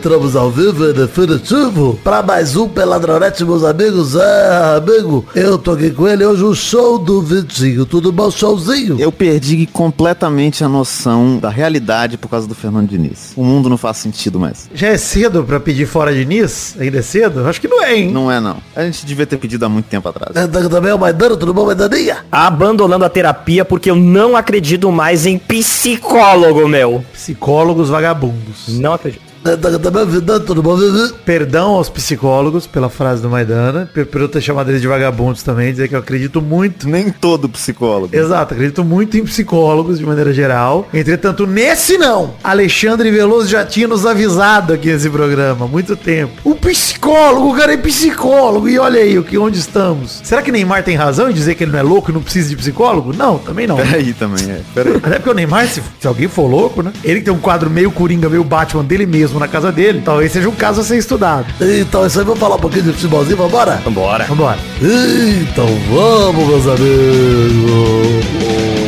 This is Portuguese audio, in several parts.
entramos ao vivo em definitivo para mais um Peladronete, meus amigos. É, amigo, eu tô aqui com ele hoje o show do Vitinho. Tudo bom, showzinho? Eu perdi completamente a noção da realidade por causa do Fernando Diniz. O mundo não faz sentido mais. Já é cedo pra pedir fora Diniz? Ainda é cedo? Acho que não é, hein? Não é, não. A gente devia ter pedido há muito tempo atrás. É, também é o Maidano, tudo bom, Maidaninha? Abandonando a terapia porque eu não acredito mais em psicólogo, meu. Psicólogos vagabundos. Não acredito. É? Perdão aos psicólogos pela frase do Maidana, por eu ter chamado eles de vagabundos também, dizer que eu acredito muito Nem todo psicólogo. Exato, acredito muito em psicólogos de maneira geral. Entretanto, nesse não. Alexandre Veloso já tinha nos avisado aqui nesse programa há muito tempo. O psicólogo, o cara é psicólogo. E olha aí o que onde estamos. Será que Neymar tem razão em dizer que ele não é louco e não precisa de psicólogo? Não, também não. Peraí também, é. Peraí. Até porque o Neymar, se, se alguém for louco, né? Ele tem um quadro meio Coringa, meio Batman dele mesmo na casa dele, talvez seja um caso a ser estudado. Então, isso aí, vamos falar um pouquinho de futebolzinho, vambora? Vambora. Vambora. Então vamos, meus amigos.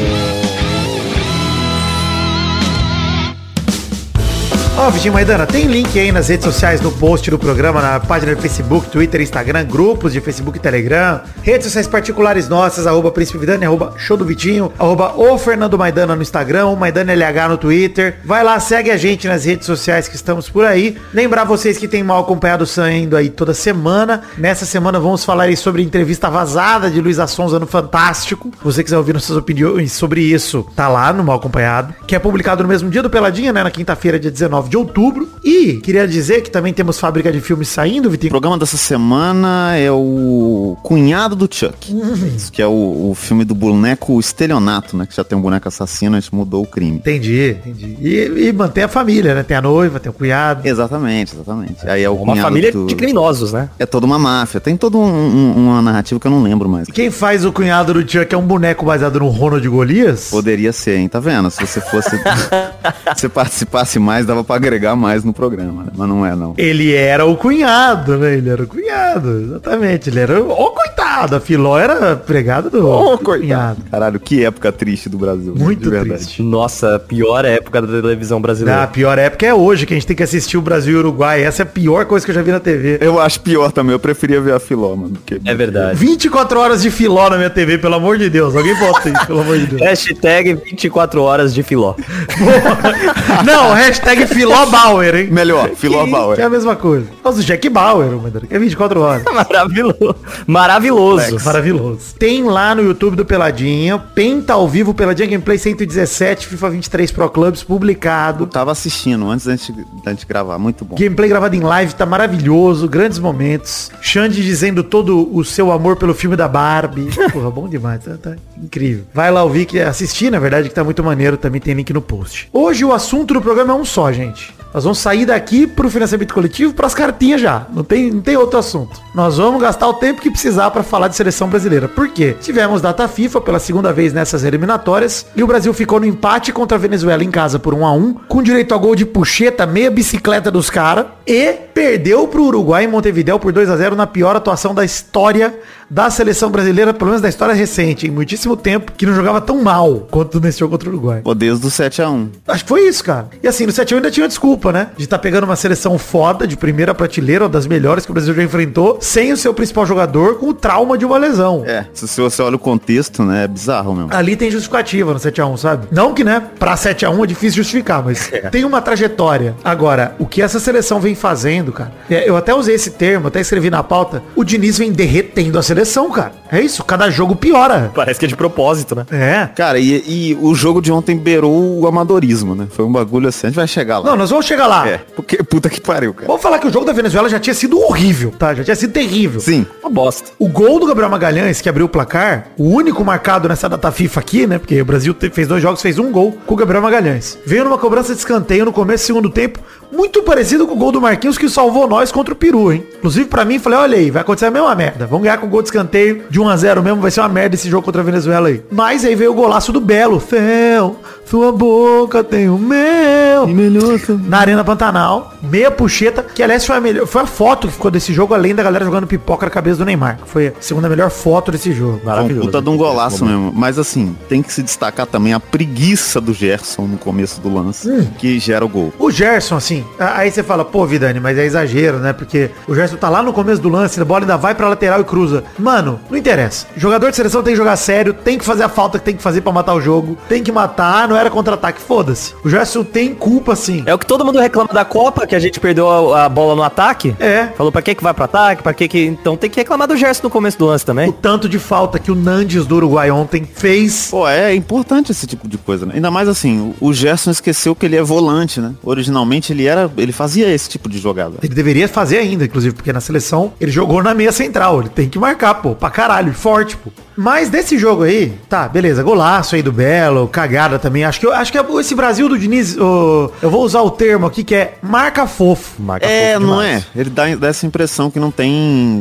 Ó, Vitinho Maidana, tem link aí nas redes sociais no post do programa, na página do Facebook, Twitter, Instagram, grupos de Facebook e Telegram, redes sociais particulares nossas, arroba Príncipe Vidani, arroba Show do Vitinho, arroba o Fernando Maidana no Instagram, o Maidana LH no Twitter. Vai lá, segue a gente nas redes sociais que estamos por aí. Lembrar vocês que tem mal acompanhado saindo aí toda semana. Nessa semana vamos falar aí sobre entrevista vazada de Luiz Assonza no Fantástico. Se você quiser ouvir nossas opiniões sobre isso, tá lá no Mal Acompanhado, que é publicado no mesmo dia do Peladinha, né, na quinta-feira, dia 19 de outubro. E queria dizer que também temos fábrica de filmes saindo, O Vitinho. programa dessa semana é o Cunhado do Chuck. Isso que é o, o filme do boneco estelionato, né? Que já tem um boneco assassino, a gente mudou o crime. Entendi, entendi. E, e mantém a família, né? Tem a noiva, tem o cunhado. Exatamente, exatamente. Aí é o Uma família do- de criminosos, né? É toda uma máfia. Tem toda um- um- uma narrativa que eu não lembro mais. Quem faz o cunhado do Chuck é um boneco baseado no Ronald Golias? Poderia ser, hein? Tá vendo? Se você fosse. se você participasse mais, dava pra agregar mais no programa, né? Mas não é, não. Ele era o cunhado, né? Ele era o cunhado, exatamente. Ele era o, coitado. A Filó era pregada do Ô, do cunhado. Caralho, que época triste do Brasil. né? Muito de verdade. triste. Nossa, pior época da televisão Não, brasileira. a pior época é hoje, que a gente tem que assistir o Brasil e o Uruguai. Essa é a pior coisa que eu já vi na TV. Eu acho pior também. Eu preferia ver a Filó, mano. Porque... É verdade. 24 horas de filó na minha TV, pelo amor de Deus. Alguém bota isso, pelo amor de Deus. Hashtag 24 horas de filó. Não, hashtag Filó Bauer, hein? Melhor, Filó Que- Bauer. Que é a mesma coisa. Nossa, o Jack Bauer, mano, que é 24 horas. Maravilhoso. Maravilhoso. Maravilhoso. Tem lá no YouTube do Peladinha, Penta ao vivo, Peladinha Gameplay 117, FIFA 23 Pro Clubs, publicado. Eu tava assistindo antes da gente, da gente gravar. Muito bom. Gameplay gravado em live, tá maravilhoso, grandes momentos. Xande dizendo todo o seu amor pelo filme da Barbie. Porra, bom demais, tá, tá incrível. Vai lá ouvir, que assistir, na verdade, que tá muito maneiro, também tem link no post. Hoje o assunto do programa é um só, gente. Nós vamos sair daqui pro financiamento coletivo pras cartinhas já. Não tem, não tem outro assunto. Nós vamos gastar o tempo que precisar pra falar de seleção brasileira. Por quê? Tivemos data FIFA pela segunda vez nessas eliminatórias e o Brasil ficou no empate contra a Venezuela em casa por 1 a 1 com direito a gol de puxeta, meia bicicleta dos caras e perdeu pro Uruguai em Montevideo por 2 a 0 na pior atuação da história da seleção brasileira, pelo menos da história recente, em muitíssimo tempo, que não jogava tão mal quanto nesse jogo contra o Uruguai. Pô, desde o 7x1. Acho que foi isso, cara. E assim, no 7 ainda tinha desculpa, né? De estar pegando uma seleção foda, de primeira prateleira, uma das melhores que o Brasil já enfrentou, sem o seu principal jogador, com o trauma de uma lesão. É, se você olha o contexto, né, é bizarro mesmo. Ali tem justificativa no 7x1, sabe? Não que, né, pra 7x1 é difícil justificar, mas tem uma trajetória. Agora, o que essa seleção vem fazendo, cara, é, eu até usei esse termo, até escrevi na pauta, o Diniz vem derretendo a seleção, cara. É isso, cada jogo piora. Parece que é de propósito, né? É. Cara, e, e o jogo de ontem beirou o amadorismo, né? Foi um bagulho assim, a gente vai chegar lá. Não, nós vamos chegar lá. É, porque puta que pariu, cara. Vamos falar que o jogo da Venezuela já tinha sido horrível, tá? Já tinha sido terrível. Sim. Uma bosta. O gol do Gabriel Magalhães, que abriu o placar, o único marcado nessa data FIFA aqui, né? Porque o Brasil fez dois jogos, fez um gol com o Gabriel Magalhães. Veio numa cobrança de escanteio no começo do segundo tempo, muito parecido com o gol do Marquinhos que salvou nós contra o Peru, hein? Inclusive, pra mim, falei, olha aí, vai acontecer a mesma merda. Vamos ganhar com gol de escanteio de 1 a 0 mesmo, vai ser uma merda esse jogo contra a Venezuela aí. Mas aí veio o golaço do Belo. Fel, sua boca tem o meu. melhor Na Arena Pantanal, meia puxeta, que aliás foi a, melhor, foi a foto que ficou desse jogo, além da galera jogando pipoca na cabeça do Neymar. Foi a segunda melhor foto desse jogo. Um puta de um golaço mesmo. Mas assim, tem que se destacar também a preguiça do Gerson no começo do lance, que gera o gol. O Gerson, assim, aí você fala, pô, Vidani, mas é exagero, né? Porque o Gerson tá lá no começo do lance, a bola ainda vai pra lateral e cruza. Mano, não interessa. Jogador de seleção tem que jogar sério, tem que fazer a falta que tem que fazer pra matar o jogo, tem que matar, não era contra-ataque, foda-se. O Gerson tem culpa, sim. É o que todo mundo reclama da Copa, que a gente perdeu a, a bola no ataque. É. Falou pra que que vai pro ataque, pra que que... Então tem que reclamar do Gerson no começo do lance O também. tanto de falta que o Nandes do Uruguai ontem fez. Pô, é importante esse tipo de coisa, né? Ainda mais assim, o o Gerson esqueceu que ele é volante, né? Originalmente ele era, ele fazia esse tipo de jogada. Ele deveria fazer ainda, inclusive, porque na seleção ele jogou na meia central. Ele tem que marcar, pô, pra caralho, forte, pô. Mas desse jogo aí, tá, beleza, golaço aí do Belo, cagada também. Acho que, eu- acho que esse Brasil do Diniz, ô, eu vou usar o termo aqui que é marca fofo. Marca É, fofo não é? Ele dá, dá essa impressão que não tem,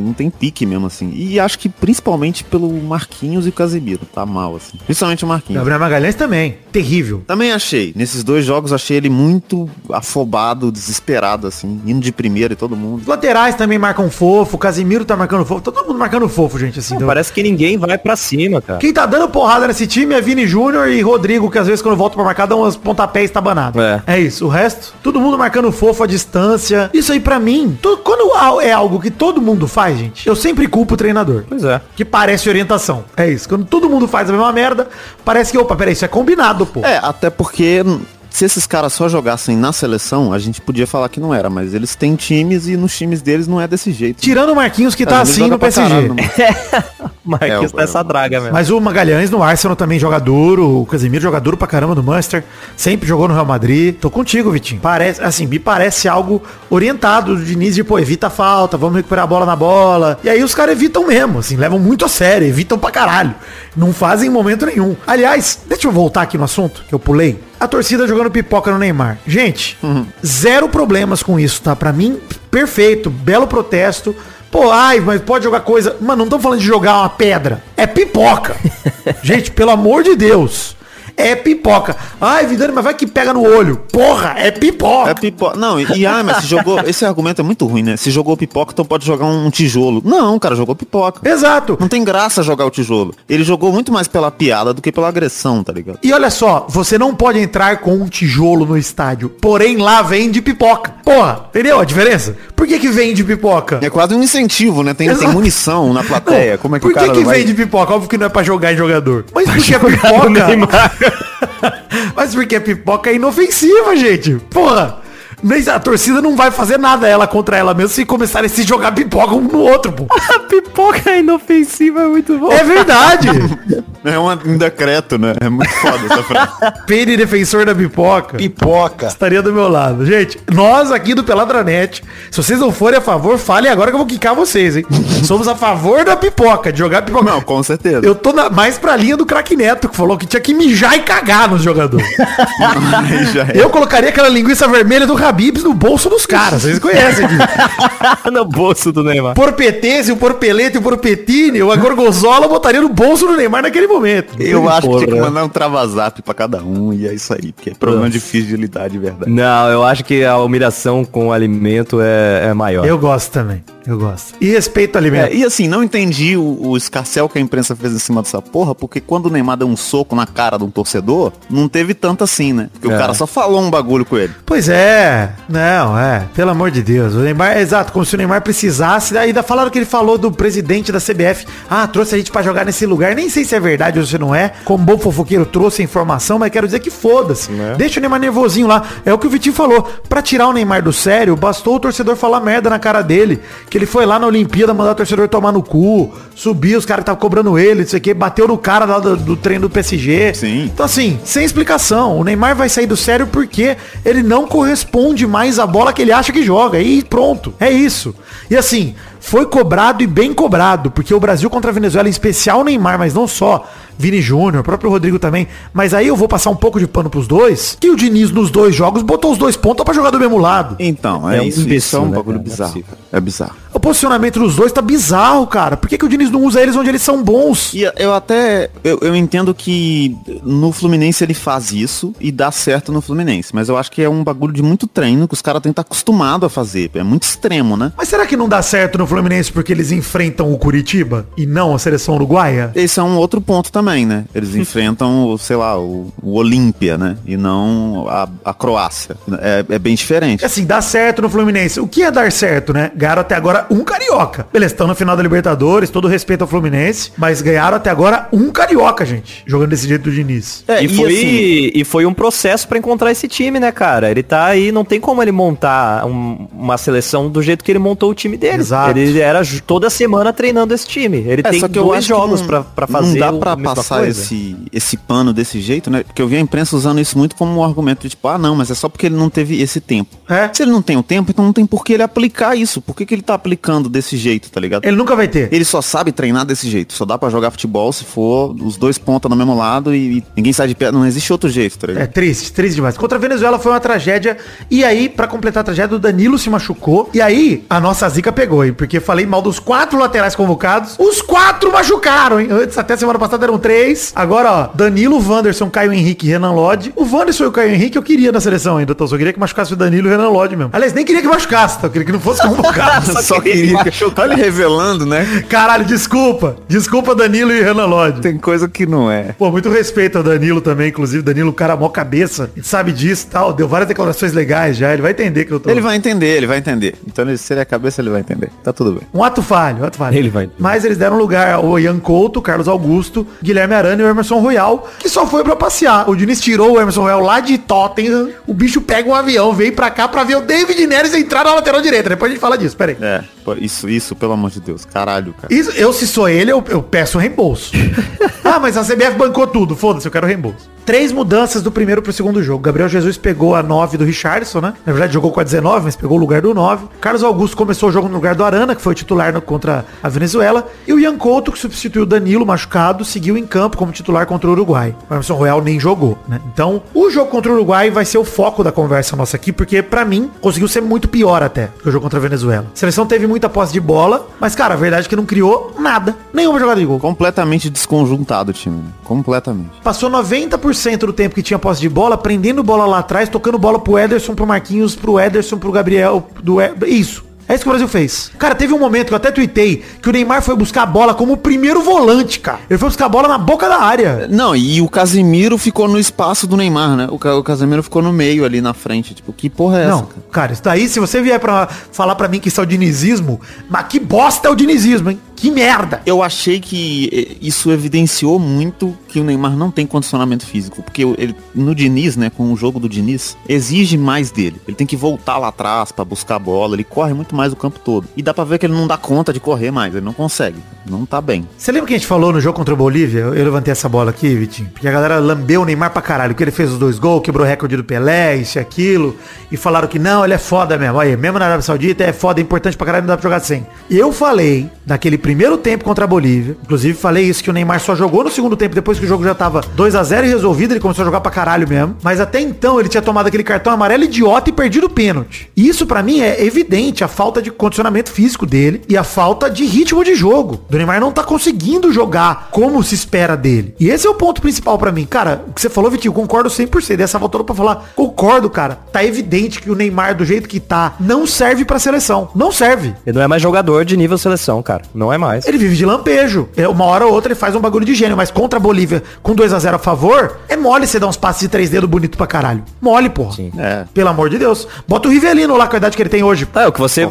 não tem pique mesmo, assim. E acho que principalmente pelo Marquinhos e o Casemiro. Tá mal, assim. Principalmente o Marquinhos. Gabriel Magalhães também, terrível. Também achei. Nesses dois jogos achei ele muito afobado, desesperado, assim. Indo de primeiro e todo mundo. Os laterais também marcam fofo, o Casimiro tá marcando fofo, todo mundo marcando fofo, gente, assim. Não, do- parece que ninguém vai pra cima, cara. Quem tá dando porrada nesse time é Vini Júnior e Rodrigo, que às vezes quando volta pra marcar dão umas pontapés estabanados. É. é isso. O resto, todo mundo marcando fofo à distância. Isso aí pra mim, to- quando é algo que todo mundo faz, gente, eu sempre culpo o treinador. Pois é. Que parece orientação. É isso. Quando todo mundo faz a mesma merda, parece que, opa, peraí, isso é combinado, pô. É, até porque se esses caras só jogassem na seleção, a gente podia falar que não era, mas eles têm times e nos times deles não é desse jeito. Tirando o Marquinhos que tá Às assim no PSG. caralho? Marquinhos É, tá essa é, draga mesmo. Mas o Magalhães no Arsenal também joga duro, o Casemiro joga duro pra caramba no Manchester, sempre jogou no Real Madrid. Tô contigo, Vitinho. Parece, assim, me parece algo orientado do Diniz de, pô, evita a falta, vamos recuperar a bola na bola. E aí os caras evitam mesmo, assim, levam muito a sério, evitam pra caralho. Não fazem em momento nenhum. Aliás, deixa eu voltar aqui no assunto, que eu pulei. A torcida jogando pipoca no Neymar. Gente, zero problemas com isso, tá? Pra mim, perfeito, belo protesto. Pô, ai, mas pode jogar coisa. Mano, não tô falando de jogar uma pedra. É pipoca. Gente, pelo amor de Deus. É pipoca. Ai, Vidani, mas vai que pega no olho. Porra, é pipoca. É pipoca. Não, e, e ah, mas se jogou. Esse argumento é muito ruim, né? Se jogou pipoca, então pode jogar um tijolo. Não, cara, jogou pipoca. Exato. Não tem graça jogar o tijolo. Ele jogou muito mais pela piada do que pela agressão, tá ligado? E olha só, você não pode entrar com um tijolo no estádio. Porém, lá vende pipoca. Porra, entendeu a diferença? Por que que vende pipoca? É quase um incentivo, né? Tem, tem munição na plateia. Não, Como é que por o cara que, que vai... vende pipoca? Óbvio que não é pra jogar em jogador. Mas porque a No pipoca. Mas porque a pipoca é inofensiva, gente. Porra. Nem- A torcida não vai fazer nada ela contra ela mesmo se começarem a se jogar pipoca um no outro, pô. A pipoca é inofensiva, é muito bom. É verdade. É um, um decreto, né? É muito foda essa frase. Pene defensor da pipoca. Pipoca. Estaria do meu lado. Gente, nós aqui do Peladranet, se vocês não forem a favor, falem agora que eu vou quicar vocês, hein? Somos a favor da pipoca, de jogar pipoca. Não, com certeza. Eu tô na- mais pra linha do craque Neto, que falou que tinha que mijar e cagar já é. Eu colocaria aquela linguiça vermelha do Habibs no bolso dos caras. Vocês conhecem disso. no bolso do Neymar. Porpetese, o Porpelete, o Porpetine, a Gorgonzola eu botaria no bolso do Neymar naquele momento. Eu acho que tinha que Porra. mandar um travazap pra cada um e é isso aí, porque é problema difícil de lidar de verdade. Não, eu acho que a humilhação com o alimento é, é maior. Eu gosto também. Eu gosto. E respeito ao alimento. É, e assim, não entendi o, o escarcel que a imprensa fez em cima dessa porra, porque quando o Neymar deu um soco na cara de um torcedor, não teve tanto assim, né? Porque É. o cara só falou um bagulho com ele. Pois é, não, é, pelo amor de Deus. O Neymar, é exato, como se o Neymar precisasse. Ainda falaram que ele falou do presidente da CBF. Ah, trouxe a gente pra jogar nesse lugar. Nem sei se é verdade ou se não é. Como bom fofoqueiro trouxe a informação, mas quero dizer que foda-se. Deixa o Neymar nervosinho lá. É o que o Vitinho falou. Pra tirar o Neymar do sério, bastou o torcedor falar merda na cara dele. Que ele foi lá na Olimpíada mandar o torcedor tomar no cu, subir, os caras que estavam cobrando ele, não sei o que, bateu no cara lá do, do treino do PSG. Sim. Então assim, sem explicação. O Neymar vai sair do sério porque ele não corresponde mais à bola que ele acha que joga. E pronto. É isso. E assim, foi cobrado e bem cobrado, porque o Brasil contra a Venezuela, em especial o Neymar, mas não só, Vini Júnior, o próprio Rodrigo também. Mas aí eu vou passar um pouco de pano pros dois, que o Diniz nos dois jogos botou os dois pontos pra jogar do mesmo lado. Então, é, É um isso, isso imbecil, é um né, bagulho cara? É bizarro. É bizarro. O posicionamento dos dois tá bizarro, cara. Por que, que o Diniz não usa eles onde eles são bons? E eu até, eu, eu entendo que no Fluminense ele faz isso e dá certo no Fluminense, mas eu acho que é um bagulho de muito treino que os caras têm que estar acostumados a fazer. É muito extremo, né? Mas será que não dá certo no Fluminense porque eles enfrentam o Curitiba e não a seleção uruguaia? Esse é um outro ponto também, né? Eles enfrentam, o, sei lá, o, o Olímpia, né? E não a, a Croácia. É, é bem diferente. Assim, dá certo no Fluminense. O que é dar certo, né? Ganharam até agora um carioca. Beleza, estão na final da Libertadores, todo respeito ao Fluminense, mas ganharam até agora um carioca, gente. Jogando desse jeito do Diniz. É, E, foi, assim, e foi um processo pra encontrar esse time, né, cara? Ele tá aí, não tem como ele montar um- uma seleção do jeito que ele montou o time dele. Exato. Ele era ju- toda semana treinando esse time. Ele É, tem só que eu dois jogos pra fazer. Não dá o- pra a mesma passar coisa. esse, esse pano desse jeito, né? Porque eu vi a imprensa usando isso muito como um argumento de tipo, ah, não, mas é só porque ele não teve esse tempo. É. Se ele não tem o tempo, então não tem por que ele aplicar isso. Por que, que ele tá aplicando desse jeito, tá ligado? Ele nunca vai ter. Ele só sabe treinar desse jeito. Só dá pra jogar futebol se for os dois pontas no mesmo lado e, e ninguém sai de pé. Não existe outro jeito, tá ligado? É triste, triste demais. Contra a Venezuela foi uma tragédia. E aí, pra completar a tragédia, o Danilo se machucou. E aí, a nossa zica pegou, hein? Porque eu falei mal dos quatro laterais convocados. Os quatro machucaram, hein? Antes, até semana passada eram três. Agora, ó, Danilo, Wanderson, Caio Henrique e Renan Lodge. O Wanderson e o Caio Henrique eu queria na seleção ainda, então. Só queria que machucasse o Danilo e o Renan Lodge mesmo. Aliás, nem queria que machucasse, tá? Eu queria que não fosse convocado. Só queria. Olha ele revelando, né? Caralho, desculpa. Desculpa, Danilo e Renan Lodge. Tem coisa que não é. Pô, muito respeito ao Danilo também, inclusive. Danilo, cara, mó cabeça. Sabe disso e tal. Deu várias declarações legais já. Ele vai entender que eu tô. Ele vai entender, ele vai entender. Então, se ele é a cabeça, ele vai entender. Tá tudo bem. Um ato falho, um ato falho. Ele vai. Mas eles deram lugar ao Ian Couto, Carlos Augusto, Guilherme Arana e o Emerson Royal, que só foi pra passear. O Diniz tirou o Emerson Royal lá de Tottenham. O bicho pega um avião, vem pra cá pra ver o David Neres entrar na lateral direita. Depois a gente fala disso, pera aí. É, isso, isso, pelo amor de Deus. Caralho, cara. Isso, eu, se sou ele, eu, eu peço reembolso. ah, mas a CBF bancou tudo. Foda-se, eu quero reembolso. Três mudanças do primeiro pro segundo jogo. Gabriel Jesus pegou a 9 do Richardson, né? Na verdade, jogou com a 19, mas pegou o lugar do 9. Carlos Augusto começou o jogo no lugar do Arana, que foi o titular no- contra a Venezuela. E o Ian Couto, que substituiu o Danilo machucado, seguiu em campo como titular contra o Uruguai. O Emerson Royal nem jogou, né? Então, o jogo contra o Uruguai vai ser o foco da conversa nossa aqui, porque pra mim conseguiu ser muito pior até que o jogo contra a Venezuela. A seleção teve muita posse de bola, mas cara, a verdade é que não criou nada. Nenhuma jogada de gol. Completamente desconjuntado o time, né? Completamente. Passou 90% do tempo que tinha posse de bola, prendendo bola lá atrás, tocando bola pro Ederson, pro Marquinhos, pro Ederson, pro Gabriel, do Isso. É isso que o Brasil fez. Cara, teve um momento que eu até tuitei que o Neymar foi buscar a bola como o primeiro volante, cara. Ele foi buscar a bola na boca da área. Não, e o Casimiro ficou no espaço do Neymar, né? O, o Casimiro ficou no meio ali na frente. Tipo, que porra é essa? Não, cara? cara, isso daí, se você vier pra falar pra mim que isso é o dinizismo, mas que bosta é o dinizismo, hein? Que merda. Eu achei que eh, isso evidenciou muito que o Neymar não tem condicionamento físico. Porque ele, no Diniz, né, com o jogo do Diniz, exige mais dele. Ele tem que voltar lá atrás pra buscar a bola. Ele corre muito mais o campo todo. E dá pra ver que ele não dá conta de correr mais. Ele não consegue. Não tá bem. Você lembra que a gente falou no jogo contra o Bolívia? Eu levantei essa bola aqui, Vitinho. Porque a galera lambeu o Neymar pra caralho. Que ele fez os dois gols, quebrou o recorde do Pelé, isso e aquilo. E falaram que não, ele é foda mesmo. Aí, mesmo na Arábia Saudita, é foda, é importante pra caralho, não dá pra jogar sem. Eu falei, naquele primeiro tempo contra a Bolívia, inclusive falei isso, que o Neymar só jogou no segundo tempo, depois que o jogo já tava 2 a 0 e resolvido, ele começou a jogar pra caralho mesmo. Mas até então ele tinha tomado aquele cartão amarelo idiota e perdido o pênalti. Isso pra mim é evidente, a falta de condicionamento físico dele e a falta de ritmo de jogo. O Neymar não tá conseguindo jogar como se espera dele. E esse é o ponto principal pra mim. Cara, o que você falou, Vitinho, concordo 100%. E essa voltou pra falar, concordo, cara. Tá evidente que o Neymar, do jeito que tá, não serve pra seleção. Não serve. Ele não é mais jogador de nível seleção, cara. Não é mais. Ele vive de lampejo. É, Uma hora ou outra ele faz um bagulho de gênio, mas contra a Bolívia com 2 a 0 a favor, é mole você dar uns passes de três dedos bonito pra caralho. Mole, porra. Sim. É. Pelo amor de Deus. Bota o Rivelino lá com a idade que ele tem hoje. É, o que você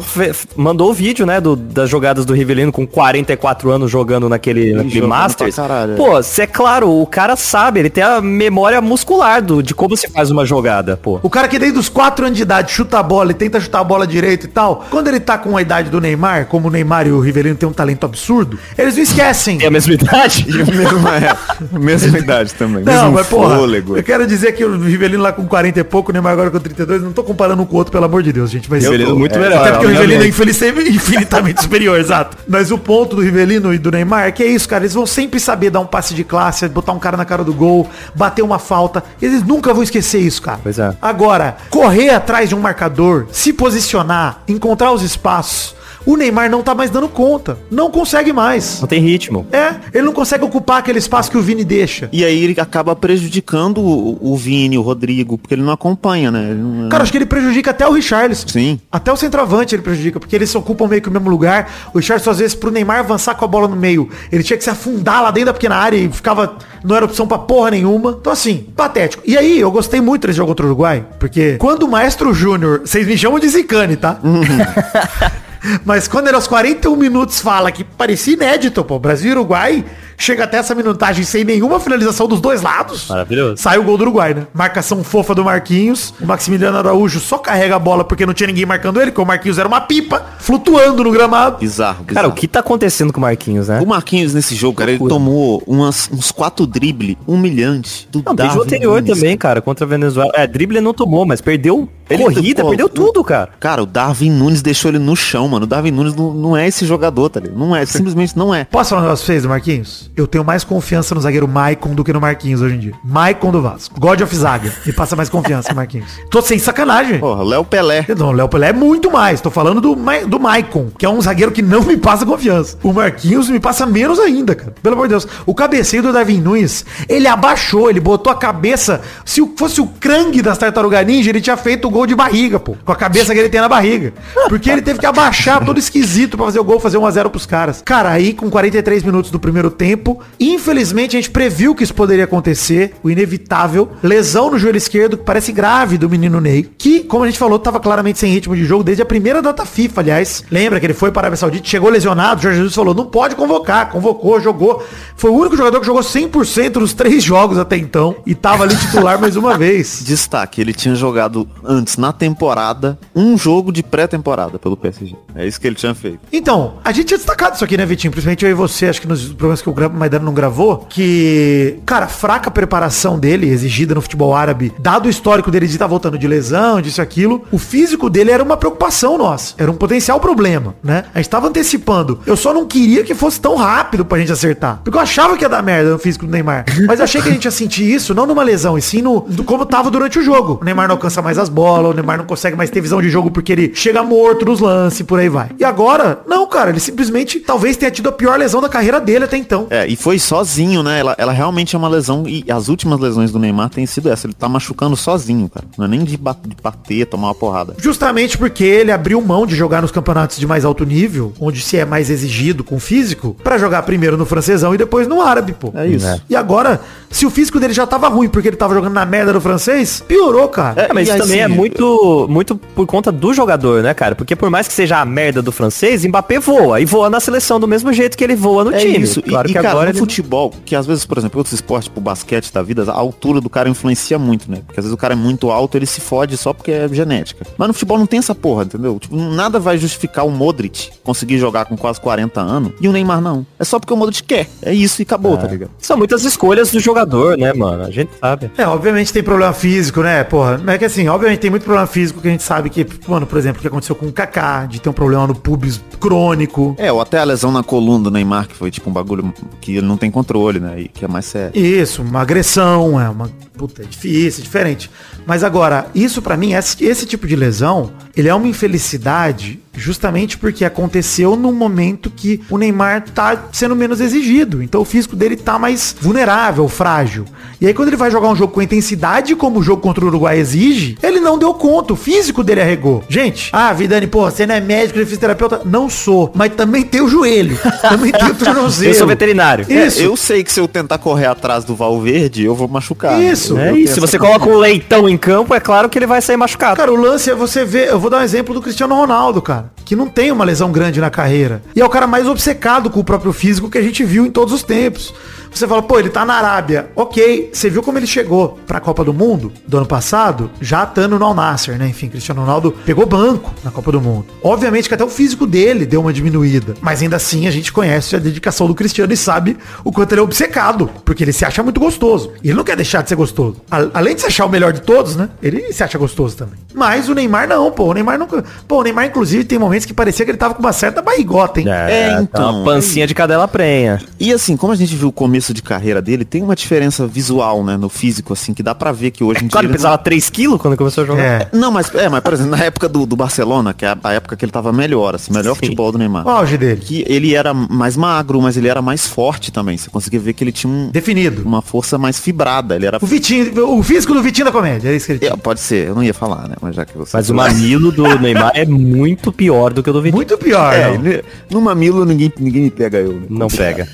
mandou o vídeo, né, do- das jogadas do Rivelino com 44 anos jogando naquele, naquele jogando Masters. é. Pô, cê, é claro, o cara sabe, ele tem a memória muscular do, de como se faz uma jogada, pô. O cara que desde os 4 anos de idade chuta a bola e tenta chutar a bola direito e tal, quando ele tá com a idade do Neymar, como o Neymar e o Rivelino tem um talento absurdo, eles não esquecem. Tem a mesma idade? E o mesmo, é, a mesma idade também. Não, mesmo mas porra, fôlego. eu quero dizer que o Rivelino lá com 40 e pouco, o Neymar agora com 32, não tô comparando um com o outro, pelo amor de Deus, gente. Mas Rivelino muito é, melhor, Até porque o Rivelino é infinitamente superior, exato. Mas o ponto do Rivelino e do Neymar é que é isso, cara. Eles vão sempre saber dar um passe de classe, botar um cara na cara do gol, bater uma falta. Eles nunca vão esquecer isso, cara. Pois é. Agora, correr atrás de um marcador, se posicionar, encontrar os espaços. O Neymar não tá mais dando conta. Não consegue mais. Não tem ritmo. É, ele não consegue ocupar aquele espaço que o Vini deixa. E aí ele acaba prejudicando o, o Vini, o Rodrigo, porque ele não acompanha, né? Ele não- Cara, acho que ele prejudica até o Richarlison. Sim. Até o centroavante ele prejudica, porque eles se ocupam meio que o mesmo lugar. O Richarlison, às vezes, pro Neymar avançar com a bola no meio, ele tinha que se afundar lá dentro da pequena área e ficava. Não era opção pra porra nenhuma. Então, assim, patético. E aí, eu gostei muito desse jogo contra o Uruguai, porque quando o Maestro Júnior. Vocês me chamam de Zicane, tá? Mas quando ele aos 41 minutos fala que parecia inédito, pô, Brasil e Uruguai chega até essa minutagem sem nenhuma finalização dos dois lados. Maravilhoso. Sai o gol do Uruguai, né? Marcação fofa do Marquinhos. O Maximiliano Araújo só carrega a bola porque não tinha ninguém marcando ele, porque o Marquinhos era uma pipa, flutuando no gramado. Bizarro, bizarro. Cara, o que tá acontecendo com o Marquinhos, né? O Marquinhos nesse jogo, cara, ele tomou umas, uns quatro drible humilhantes do Não, desde o Darwin anterior Nunes. também, cara, contra a Venezuela. É, drible ele não tomou, mas perdeu Ele- corrida, perdeu tudo, cara. Cara, o Darwin Nunes deixou ele no chão, mano. O Darwin Nunes não, não é esse jogador, tá ligado? Não é, simplesmente não é. Posso falar um negócio vocês do Marquinhos? Eu tenho mais confiança no zagueiro Maicon do que no Marquinhos hoje em dia. Maicon do Vasco. God of Zaga. Me passa mais confiança Marquinhos. Tô sem sacanagem. Porra, Léo Pelé. Não, Léo Pelé é muito mais. Tô falando do, Ma- do Maicon, que é um zagueiro que não me passa confiança. O Marquinhos me passa menos ainda, cara. Pelo amor de Deus. O cabeceio do Darwin Nunes, ele abaixou, ele botou a cabeça. Se fosse o Krang das Tartaruga Ninja, ele tinha feito o gol de barriga, pô. Com a cabeça que ele tem na barriga. Porque ele teve que abaixar todo esquisito pra fazer o gol, fazer 1x0 pros caras. Cara, aí com 43 minutos do primeiro tempo, infelizmente a gente previu que isso poderia acontecer, o inevitável. Lesão no joelho esquerdo, que parece grave do menino Ney. Que, como a gente falou, tava claramente sem ritmo de jogo desde a primeira data FIFA, aliás. Lembra que ele foi para a Arábia Saudita, chegou lesionado, o Jorge Jesus falou, não pode convocar. Convocou, jogou. Foi o único jogador que jogou 100% nos três jogos até então. E tava ali titular mais uma vez. Destaque, ele tinha jogado antes, na temporada, um jogo de pré-temporada pelo PSG. É isso que ele tinha feito. Então, a gente tinha destacado isso aqui, né, Vitinho? Principalmente eu e você, acho que nos programas que o Gra- Maidana não gravou, que, cara, fraca preparação dele, exigida no futebol árabe, dado o histórico dele de estar voltando de lesão, disso e aquilo, o físico dele era uma preocupação nossa. Era um potencial problema, né? A gente tava antecipando. Eu só não queria que fosse tão rápido pra gente acertar. Porque eu achava que ia dar merda no físico do Neymar. Mas eu achei que a gente ia sentir isso, não numa lesão, e sim no, como tava durante o jogo. O Neymar não alcança mais as bolas, o Neymar não consegue mais ter visão de jogo porque ele chega morto nos lances, por aí vai. E agora, não, cara, ele simplesmente talvez tenha tido a pior lesão da carreira dele até então. É, e foi sozinho, né? Ela, ela realmente é uma lesão. E as últimas lesões do Neymar têm sido essa. Ele tá machucando sozinho, cara. Não é nem de, ba- de bater, tomar uma porrada. Justamente porque ele abriu mão de jogar nos campeonatos de mais alto nível, onde se é mais exigido com físico, pra jogar primeiro no francesão e depois no árabe, pô. É isso. É. E agora, se o físico dele já tava ruim porque ele tava jogando na merda do francês, piorou, cara. É, mas E isso também assim, é muito, muito por conta do jogador, né, cara? Porque por mais que seja a merda do francês, Mbappé voa. E voa na seleção do mesmo jeito que ele voa no É time. isso. Claro e, que e, cara, agora no ele... futebol, que às vezes, por exemplo, outros esportes, tipo basquete da vida, a altura do cara influencia muito, né? Porque às vezes o cara é muito alto, ele se fode só porque é genética. Mas no futebol não tem essa porra, entendeu? Tipo, nada vai justificar o Modric conseguir jogar com quase 40 anos e o Neymar não. É só porque o Modric quer. É isso e acabou, tá ligado? São muitas escolhas do jogador, né, mano? A gente sabe. É, obviamente tem problema físico, né, porra. Mas é que assim, obviamente tem muito problema físico que a gente sabe que, mano, por exemplo, o que aconteceu com o Kaká, de ter um problema no pubis crônico. É, ou até a lesão na coluna do Neymar, que foi tipo um bagulho que ele não tem controle, né? E que é mais sério. Isso, uma agressão, é uma. Puta, é difícil, é diferente. Mas agora, isso pra mim, esse, esse tipo de lesão, ele é uma infelicidade justamente porque aconteceu num momento que o Neymar tá sendo menos exigido. Então o físico dele tá mais vulnerável, frágil. E aí quando ele vai jogar um jogo com intensidade como o jogo contra o Uruguai exige, ele não deu conta, o físico dele arregou. Gente, ah, Vidani, pô, você não é médico, não é fisioterapeuta? Não sou, mas também tem o joelho, também tem o tornozelo. Eu sou veterinário. Isso. É, eu sei que se eu tentar correr atrás do Valverde, eu vou machucar. Isso. Eu- eu É isso. Se você coloca um leitão em campo, é claro que ele vai sair machucado. Cara, o lance é você ver, vou dar um exemplo do Cristiano Ronaldo, cara, que não tem uma lesão grande na carreira. E é o cara mais obcecado com o próprio físico que a gente viu em todos os tempos. Você fala, pô, ele tá na Arábia. Ok, você viu como ele chegou pra Copa do Mundo do ano passado? Já estando no Al-Nasser, né? Enfim, Cristiano Ronaldo pegou banco na Copa do Mundo. Obviamente que até o físico dele deu uma diminuída. Mas ainda assim a gente conhece a dedicação do Cristiano e sabe o quanto ele é obcecado. Porque ele se acha muito gostoso. E ele não quer deixar de ser gostoso. A- além de se achar o melhor de todos, né? Ele se acha gostoso também. Mas o Neymar não, pô. O Neymar nunca. Pô, o Neymar, inclusive, tem momentos que parecia que ele tava com uma certa barrigota, hein? É, tá então. Uma pancinha de cadela prenha. E assim, como a gente viu o começo de carreira dele, tem uma diferença visual, né, no físico, assim, que dá pra ver que hoje em Claro, dia... ele pesava 3 quilos quando começou a jogar. É. Não, mas, é, mas, por exemplo, na época do, do Barcelona, que é a, a época que ele tava melhor, assim, melhor Sim. futebol do Neymar. O auge dele. Que ele era mais magro, mas ele era mais forte também. Você conseguia ver que ele tinha um- Definido. uma força mais fibrada. Ele era. O Vitinho, o físico do Vitinho da comédia, é isso que ele tinha. É, pode ser, eu não ia falar, né? Mas já que você. Mas o mamilo do Neymar é muito pior do que o do Vitinho. Muito pior, É, não. ele- no mamilo ninguém, ninguém pega eu. né? Não pega.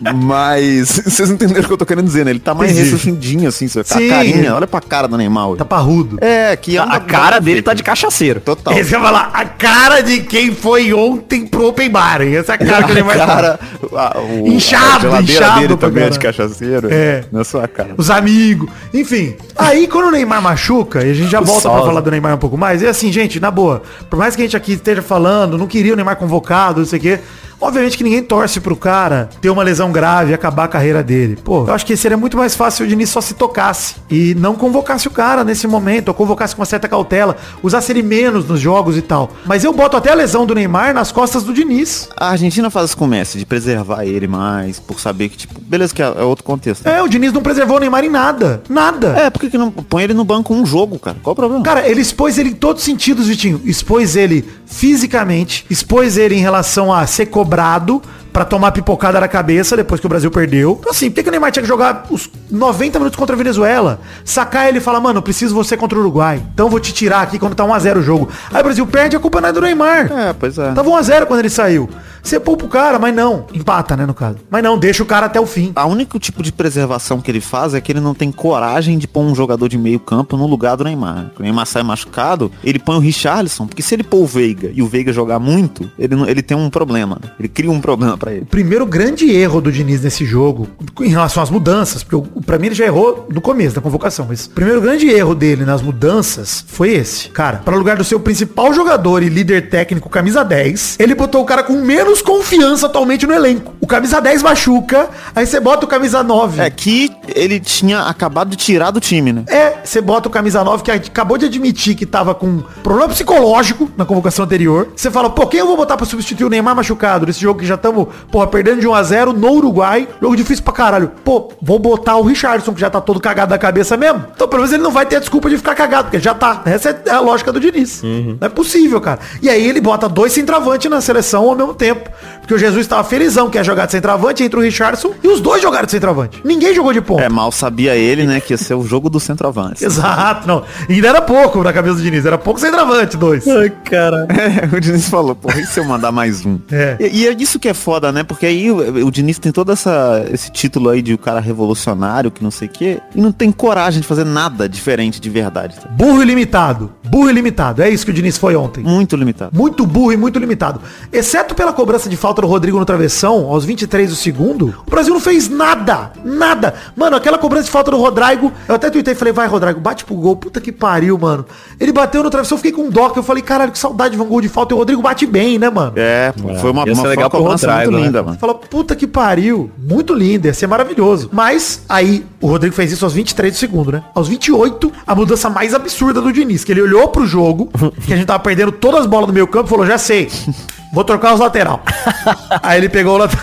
Mas vocês entenderam o que eu tô querendo dizer, né? Ele tá mais Entendi. ressurgidinho, assim, só, a Sim. carinha. Olha pra cara do Neymar. hoje. Tá parrudo. É, que A, cara dele tá de cachaceiro. Total. Esse vai falar, a cara de quem foi ontem pro Open Bar, hein? Essa é cara que ele vai cara, a, o, Inchado, a inchado dele também é de cachaceiro. É. Na sua cara. Os amigos, enfim. Aí quando o Neymar machuca, e a gente já O volta pra Sosa. falar do Neymar um pouco mais, e assim, gente, na boa, por mais que a gente aqui esteja falando, não queria o Neymar convocado, não sei o quê. Obviamente que ninguém torce pro cara ter uma lesão grave e acabar a carreira dele. Pô, eu acho que seria muito mais fácil se o Diniz só se tocasse e não convocasse o cara nesse momento, ou convocasse com uma certa cautela, usasse ele menos nos jogos e tal. Mas eu boto até a lesão do Neymar nas costas do Diniz. A Argentina faz isso com o Messi, de preservar ele mais, por saber que, tipo, beleza que é, é outro contexto. É, o Diniz não preservou o Neymar em nada. Nada. É, por que não põe ele no banco um jogo, cara? Qual o problema? Cara, ele expôs ele em todos os sentidos, Vitinho. Expôs ele fisicamente, expôs ele em relação a ser cobrado pra tomar pipocada na cabeça depois que o Brasil perdeu. Então assim, por que, que o Neymar tinha que jogar os 90 minutos contra a Venezuela? Sacar ele e falar, mano, preciso você contra o Uruguai. Então eu vou te tirar aqui quando tá 1x0 o jogo. Aí o Brasil perde, a culpa não é do Neymar. É, pois é. Tava 1x0 quando ele saiu. Você poupa o cara, mas não. Empata, né, no caso. Mas não, deixa o cara até o fim. A único tipo de preservação que ele faz é que ele não tem coragem de pôr um jogador de meio campo no lugar do Neymar. O Neymar sai machucado, ele põe o Richarlison, porque se ele pôr o Veiga e o Veiga jogar muito, ele, ele tem um problema. né? Ele cria um problema pra ele. O primeiro grande erro do Diniz nesse jogo, em relação às mudanças, porque pra mim ele já errou no começo da convocação, mas o primeiro grande erro dele nas mudanças foi esse. Cara, para lugar do seu principal jogador e líder técnico, camisa 10, ele botou o cara com menos confiança atualmente no elenco. O camisa 10 machuca, aí você bota o camisa 9. É que ele tinha acabado de tirar do time, né? É, você bota o camisa 9 que acabou de admitir que tava com problema psicológico na convocação anterior. Você fala, pô, quem eu vou botar pra substituir o Neymar machucado nesse jogo que já estamos, porra, perdendo de 1 a 0 no Uruguai, jogo difícil pra caralho. Pô, vou botar o Richardson que já tá todo cagado da cabeça mesmo. Então, pelo menos ele não vai ter a desculpa de ficar cagado, porque já tá. Essa é a lógica do Diniz. Não é possível, cara. E aí ele bota dois centroavantes na seleção ao mesmo tempo. step Porque o Jesus tava felizão que ia jogar de centroavante, entra o Richardson e os dois jogaram de centroavante. Ninguém jogou de ponta. É, mal sabia ele, né, que ia ser o jogo do centroavante. Exato, não. E ainda era pouco na cabeça do Diniz, era pouco centroavante, dois. Ai, cara. É, o Diniz falou, porra, e se eu mandar mais um? É. E, e é isso que é foda, né? Porque aí o, o Diniz tem todo essa, esse título aí de o cara revolucionário, que não sei o quê, e não tem coragem de fazer nada diferente de verdade. tá? Burro ilimitado. Burro ilimitado. É isso que o Diniz foi ontem. Muito limitado. Muito burro e muito limitado. Exceto pela cobrança de falta do Rodrigo no travessão, aos 23 do segundo, o Brasil não fez nada. Nada. Mano, aquela cobrança de falta do Rodrigo, eu até tuitei e falei, vai, Rodrigo, bate pro gol. Puta que pariu, mano. Ele bateu no travessão, eu fiquei com dó, que eu falei, caralho, que saudade de um gol de falta. E o Rodrigo bate bem, né, mano? É, foi uma, uma, legal foi uma cobrança muito Rodrigo, né? linda, mano. Fala, puta que pariu. Muito lindo, ia ser maravilhoso. Mas, aí, o Rodrigo fez isso aos 23 do segundo, né? Aos 28, a mudança mais absurda do Diniz, que ele olhou pro jogo, que a gente tava perdendo todas as bolas do meio campo e falou, já sei, vou trocar os lateral. aí ele pegou o, lat-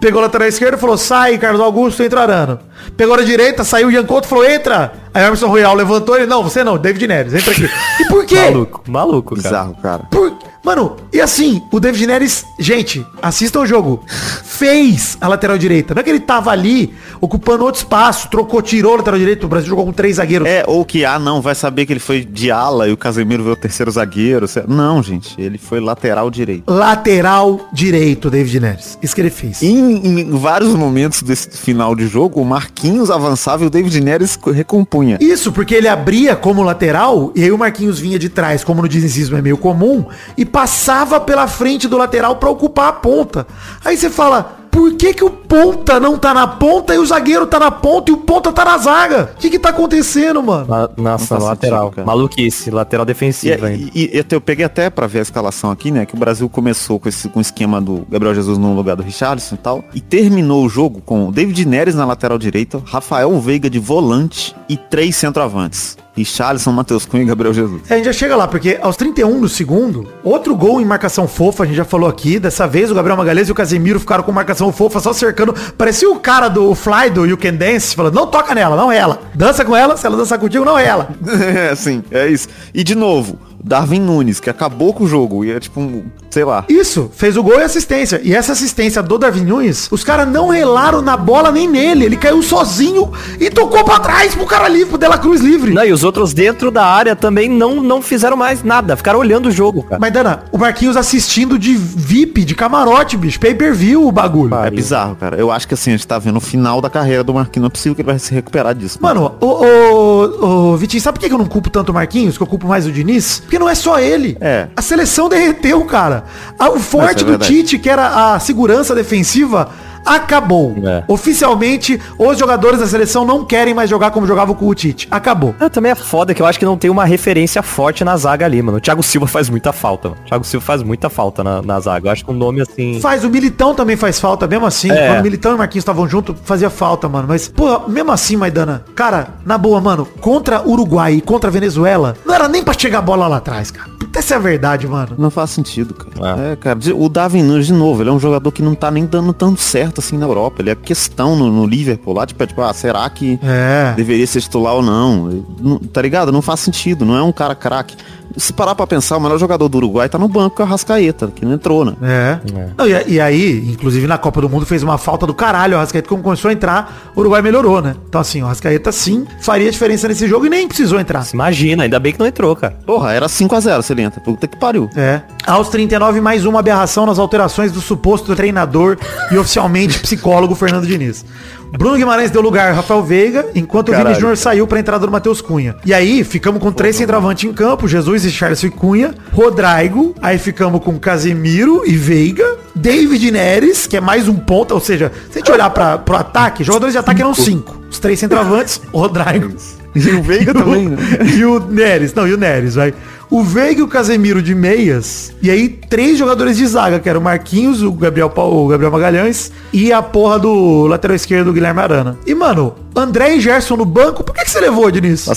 pegou o lateral esquerdo e falou, sai, Carlos Augusto, entra Arano. Pegou na direita, saiu o e falou, entra. Aí o Emerson Royal levantou ele, não, você não, David Neres, entra aqui. E por quê? Maluco, maluco, cara. Bizarro, cara. Por... Mano, e assim, o David Neres, gente, assistam o jogo. Fez a lateral direita. Não é que ele tava ali ocupando outro espaço, trocou, tirou a lateral direita, o Brasil jogou com três zagueiros. É, ou que, ah, não, vai saber que ele foi de ala e o Casemiro veio o terceiro zagueiro. Não, gente, ele foi lateral direito. Lateral direito, David Neres. Isso que ele fez. Em, em vários momentos desse final de jogo, o Marquinhos avançava e o David Neres co- recompunha. Isso, porque ele abria como lateral, e aí o Marquinhos vinha de trás, como no dinizismo é meio comum, e passava pela frente do lateral pra ocupar a ponta. Aí você fala, por que que o ponta não tá na ponta e o zagueiro tá na ponta e o ponta tá na zaga? O que que tá acontecendo, mano? Na- Nossa, faz lateral. sentido, cara. Maluquice, lateral E, defensivo ainda. e- e eu peguei até pra ver a escalação aqui, né? Que o Brasil começou com esse com o esquema do Gabriel Jesus no lugar do Richarlison e tal. E terminou o jogo com o David Neres na lateral direita, Rafael Veiga de volante e três centroavantes. Richarlison, Matheus Cunha e Gabriel Jesus. É, a gente já chega lá, porque aos 31 do segundo, outro gol em marcação fofa, a gente já falou aqui. Dessa vez o Gabriel Magalhães e o Casemiro ficaram com marcação fofa, só cercando. Parecia o cara do Fly, do You Can Dance, falando, não toca nela, não é ela. Dança com ela, se ela dançar contigo, não é ela. é, sim, é isso. E de novo, Darwin Nunes, que acabou com o jogo. E é tipo um, sei lá. Isso, fez o gol e assistência. E essa assistência do Darwin Nunes, os caras não relaram na bola nem nele. Ele caiu sozinho e tocou pra trás pro cara livre, pro Dela Cruz livre. Não, e os outros dentro da área também não, não fizeram mais nada. Ficaram olhando o jogo, cara. Mas, Dana, o Marquinhos assistindo de VIP, de camarote, bicho. Pay-per-view o bagulho. É bizarro, cara. Eu acho que assim, a gente tá vendo o final da carreira do Marquinhos. Não é possível que ele vai se recuperar disso. Mano, o, o, o Vitinho, sabe por que que eu não culpo tanto o Marquinhos, que eu culpo mais o Diniz? Porque não é só ele. É. A seleção derreteu, cara. O forte Isso é do. Tite, que era a segurança defensiva, acabou. É. Oficialmente, os jogadores da seleção não querem mais jogar como jogavam com o Tite. Acabou. Ah, também é foda que eu acho que não tem uma referência forte na zaga ali, mano. O Thiago Silva faz muita falta, mano. O Thiago Silva faz muita falta na, na zaga. Eu acho que um nome assim. Faz, o Militão também faz falta, mesmo assim. É. Quando o Militão e o Marquinhos estavam juntos, fazia falta, mano. Mas, pô, mesmo assim, Maidana, cara, na boa, mano, contra Uruguai e contra Venezuela, não era nem pra chegar a bola lá atrás, cara. Essa é a verdade, mano. Não faz sentido, cara. Ah. É, cara. O Darwin Nunes, de novo, ele é um jogador que não tá nem dando tanto certo assim na Europa. Ele é questão no, no Liverpool lá, tipo, é tipo, ah, será que É. deveria ser titular ou não? Não- Tá ligado? Não faz sentido, não é um cara craque. Se parar pra pensar, o melhor jogador do Uruguai tá no banco, que é o Rascaeta, que não entrou, né? É. Não, e, e aí, inclusive na Copa do Mundo fez uma falta do caralho. O Rascaeta, como começou a entrar, o Uruguai melhorou, né? Então, assim, o Rascaeta sim faria diferença nesse jogo e nem precisou entrar. Imagina, ainda bem que não entrou, cara. Porra, era 5x0 se ele entra. Puta que pariu. É. Aos 39, mais uma aberração nas alterações do suposto treinador e oficialmente psicólogo Fernando Diniz. Bruno Guimarães deu lugar ao Rafael Veiga, enquanto o Vini Caralho. Júnior saiu pra entrada do Matheus Cunha. E aí, ficamos com três centroavantes em campo, Jesus e Charles e Cunha, Rodrigo, aí ficamos com Casemiro e Veiga, David Neres, que é mais um ponto, ou seja, se a gente olhar pra, pro ataque, jogadores de ataque eram cinco. Os três centroavantes, o Rodrigo. E o Veiga também, né? E o Neres, não, e o Neres, vai. O Veiga e o Casemiro de meias. E aí, três jogadores de zaga, que eram o Marquinhos, o Gabriel, o Gabriel Magalhães e a porra do lateral esquerdo, o Guilherme Arana. E, mano, André e Gerson no banco, por que, que você levou, Diniz?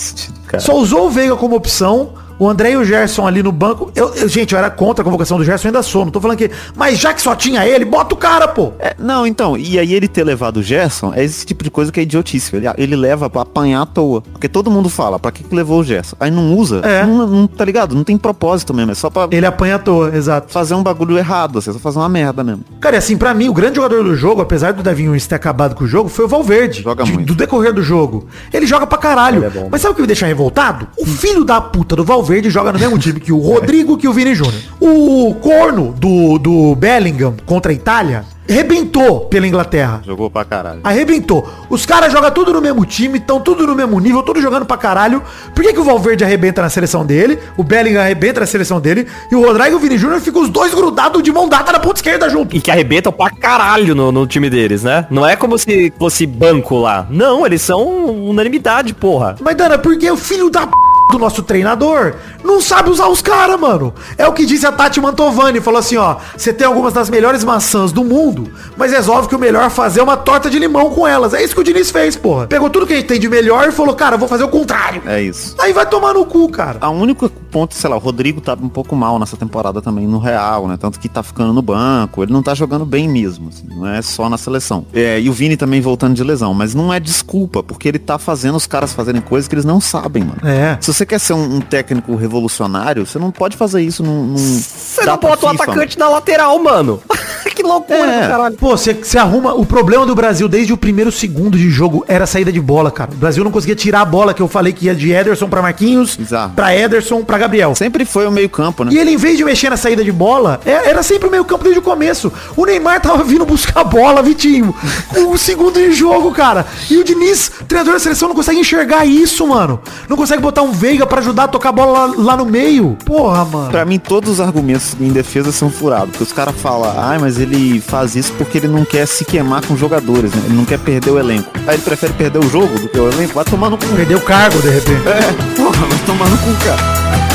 Cara. Só usou o Veiga como opção. O André e o Gerson ali no banco. Eu, eu- gente, eu era contra a convocação do Gerson, ainda sou. Não tô falando que. Mas já que só tinha ele, bota o cara, pô. É, não, então, e aí ele ter levado o Gerson é esse tipo de coisa que é idiotice. Ele, ele leva pra apanhar à toa. Porque todo mundo fala, pra que, que levou o Gerson? Aí não usa, É. não, não- tá ligado? Não tem propósito mesmo, é só pra Ele apanha à toa, exato. fazer um bagulho errado, assim, só fazer uma merda mesmo. Cara, e assim, pra mim, o grande jogador do jogo, apesar do Davi Nunes ter acabado com o jogo, foi o Valverde. Joga De- muito. Do decorrer do jogo. Ele joga pra caralho. É. Mas sabe o que me deixa revoltado? O filho da puta do Valverde joga no mesmo time que o Rodrigo que o Vini Júnior. O corno do, do Bellingham contra a Itália rebentou pela Inglaterra. Jogou pra caralho. Arrebentou. Os caras jogam tudo no mesmo time, estão tudo no mesmo nível, tudo jogando pra caralho. Por que, que o Valverde arrebenta na seleção dele? O Bellingham arrebenta na seleção dele. E o Rodrigo e o Vini Júnior ficam os dois grudados de mão dada na ponta esquerda junto. E que arrebentam pra caralho no, no time deles, né? Não é como se fosse banco lá. Não, eles são unanimidade, porra. Mas, Dana, porque o filho da p... do nosso treinador não sabe usar os caras, mano. É o que disse a Tati Mantovani. Falou assim, ó. Você tem algumas das melhores maçãs do mundo, mas resolve que o melhor é fazer uma torta de limão com elas. É isso que o Diniz fez, porra. Pegou tudo que a gente tem de melhor e falou, cara, vou fazer o contrário. É isso. Aí vai tomar no cu, cara. A única ponto, sei lá, o Rodrigo tá um pouco mal nessa temporada também no Real, né? Tanto que tá ficando no banco, ele não tá jogando bem mesmo, assim, não é só na seleção. É, e o Vini também voltando de lesão, mas não é desculpa, porque ele tá fazendo os caras fazerem coisas que eles não sabem, mano. É. Se você quer ser um, um técnico revolucionário, você não pode fazer isso num. num Você não bota o atacante na lateral, mano. que loucura É. do caralho. Pô, você você arruma. O problema do Brasil desde o primeiro segundo de jogo era a saída de bola, cara. O Brasil não conseguia tirar a bola que eu falei que ia de Ederson pra Marquinhos, Bizarro. pra Ederson, pra Gabriel. Sempre foi o meio-campo, né? E ele, em vez de mexer na saída de bola, é- era sempre o meio campo desde o começo. O Neymar tava vindo buscar a bola, Vitinho, com o segundo de jogo, cara. E o Diniz, treinador da seleção, não consegue enxergar isso, mano. Não consegue botar um Veiga pra ajudar a tocar a bola lá, lá no meio. Porra, mano. Pra mim, todos os argumentos em defesa são furados. Porque os caras falam, ai, mas ele faz isso porque ele não quer se queimar com jogadores, né? Ele não quer perder o elenco. Aí ele prefere perder o jogo do que o elenco. Vai tomar no cu. Perdeu o cargo, de repente. É, porra, vai tomar no cu, cara.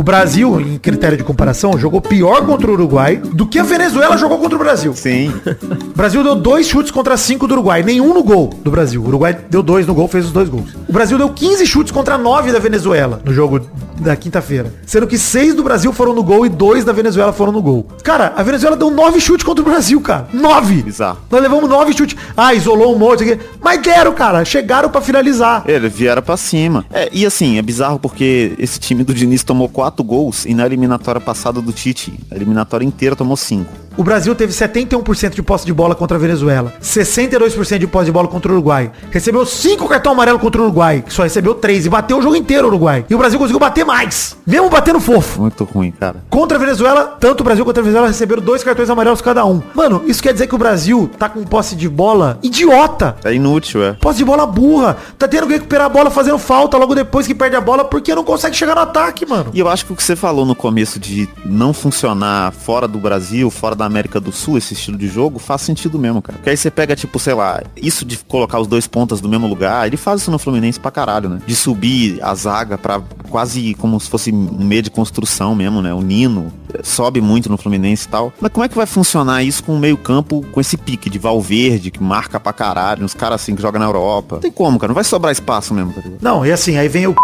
O Brasil, em critério de comparação, jogou pior contra o Uruguai do que a Venezuela jogou contra o Brasil. Sim. O Brasil deu dois chutes contra cinco do Uruguai, nenhum no gol do Brasil. O Uruguai deu dois no gol, fez os dois gols. O Brasil deu 15 chutes contra nove da Venezuela no jogo da quinta-feira. Sendo que seis do Brasil foram no gol e dois da Venezuela foram no gol. Cara, a Venezuela deu nove chutes contra o Brasil, cara. Nove! Bizarro. Nós levamos nove chutes. Ah, isolou um monte aqui. Mas deram, cara. Chegaram pra finalizar. Eles vieram pra cima. É, e assim, é bizarro porque esse time do Diniz tomou quatro gols e na eliminatória passada do Tite, a eliminatória inteira tomou cinco. O Brasil teve 71% de posse de bola contra a Venezuela, 62% de posse de bola contra o Uruguai. Recebeu 5 cartão amarelo contra o Uruguai, que só recebeu 3 e bateu o jogo inteiro o Uruguai. E o Brasil conseguiu bater mais, mesmo batendo fofo. Muito ruim, cara. Contra a Venezuela, tanto o Brasil quanto a Venezuela receberam dois cartões amarelos cada um. Mano, isso quer dizer que o Brasil tá com posse de bola idiota. É inútil, é. Posse de bola burra. Tá tendo que recuperar a bola fazendo falta logo depois que perde a bola porque não consegue chegar no ataque, mano. E eu acho que o que você falou no começo de não funcionar fora do Brasil, fora da América do Sul, esse estilo de jogo, faz sentido mesmo, cara. Porque aí você pega, tipo, sei lá, isso de colocar os dois pontas do mesmo lugar, ele faz isso no Fluminense pra caralho, né? De subir a zaga pra quase como se fosse um meio de construção mesmo, né? O Nino sobe muito no Fluminense e tal. Mas como é que vai funcionar isso com o meio campo, com esse pique de Valverde, que marca pra caralho, uns caras assim que jogam na Europa? Não tem como, cara. Não vai sobrar espaço mesmo, tá? Não, e assim, aí vem o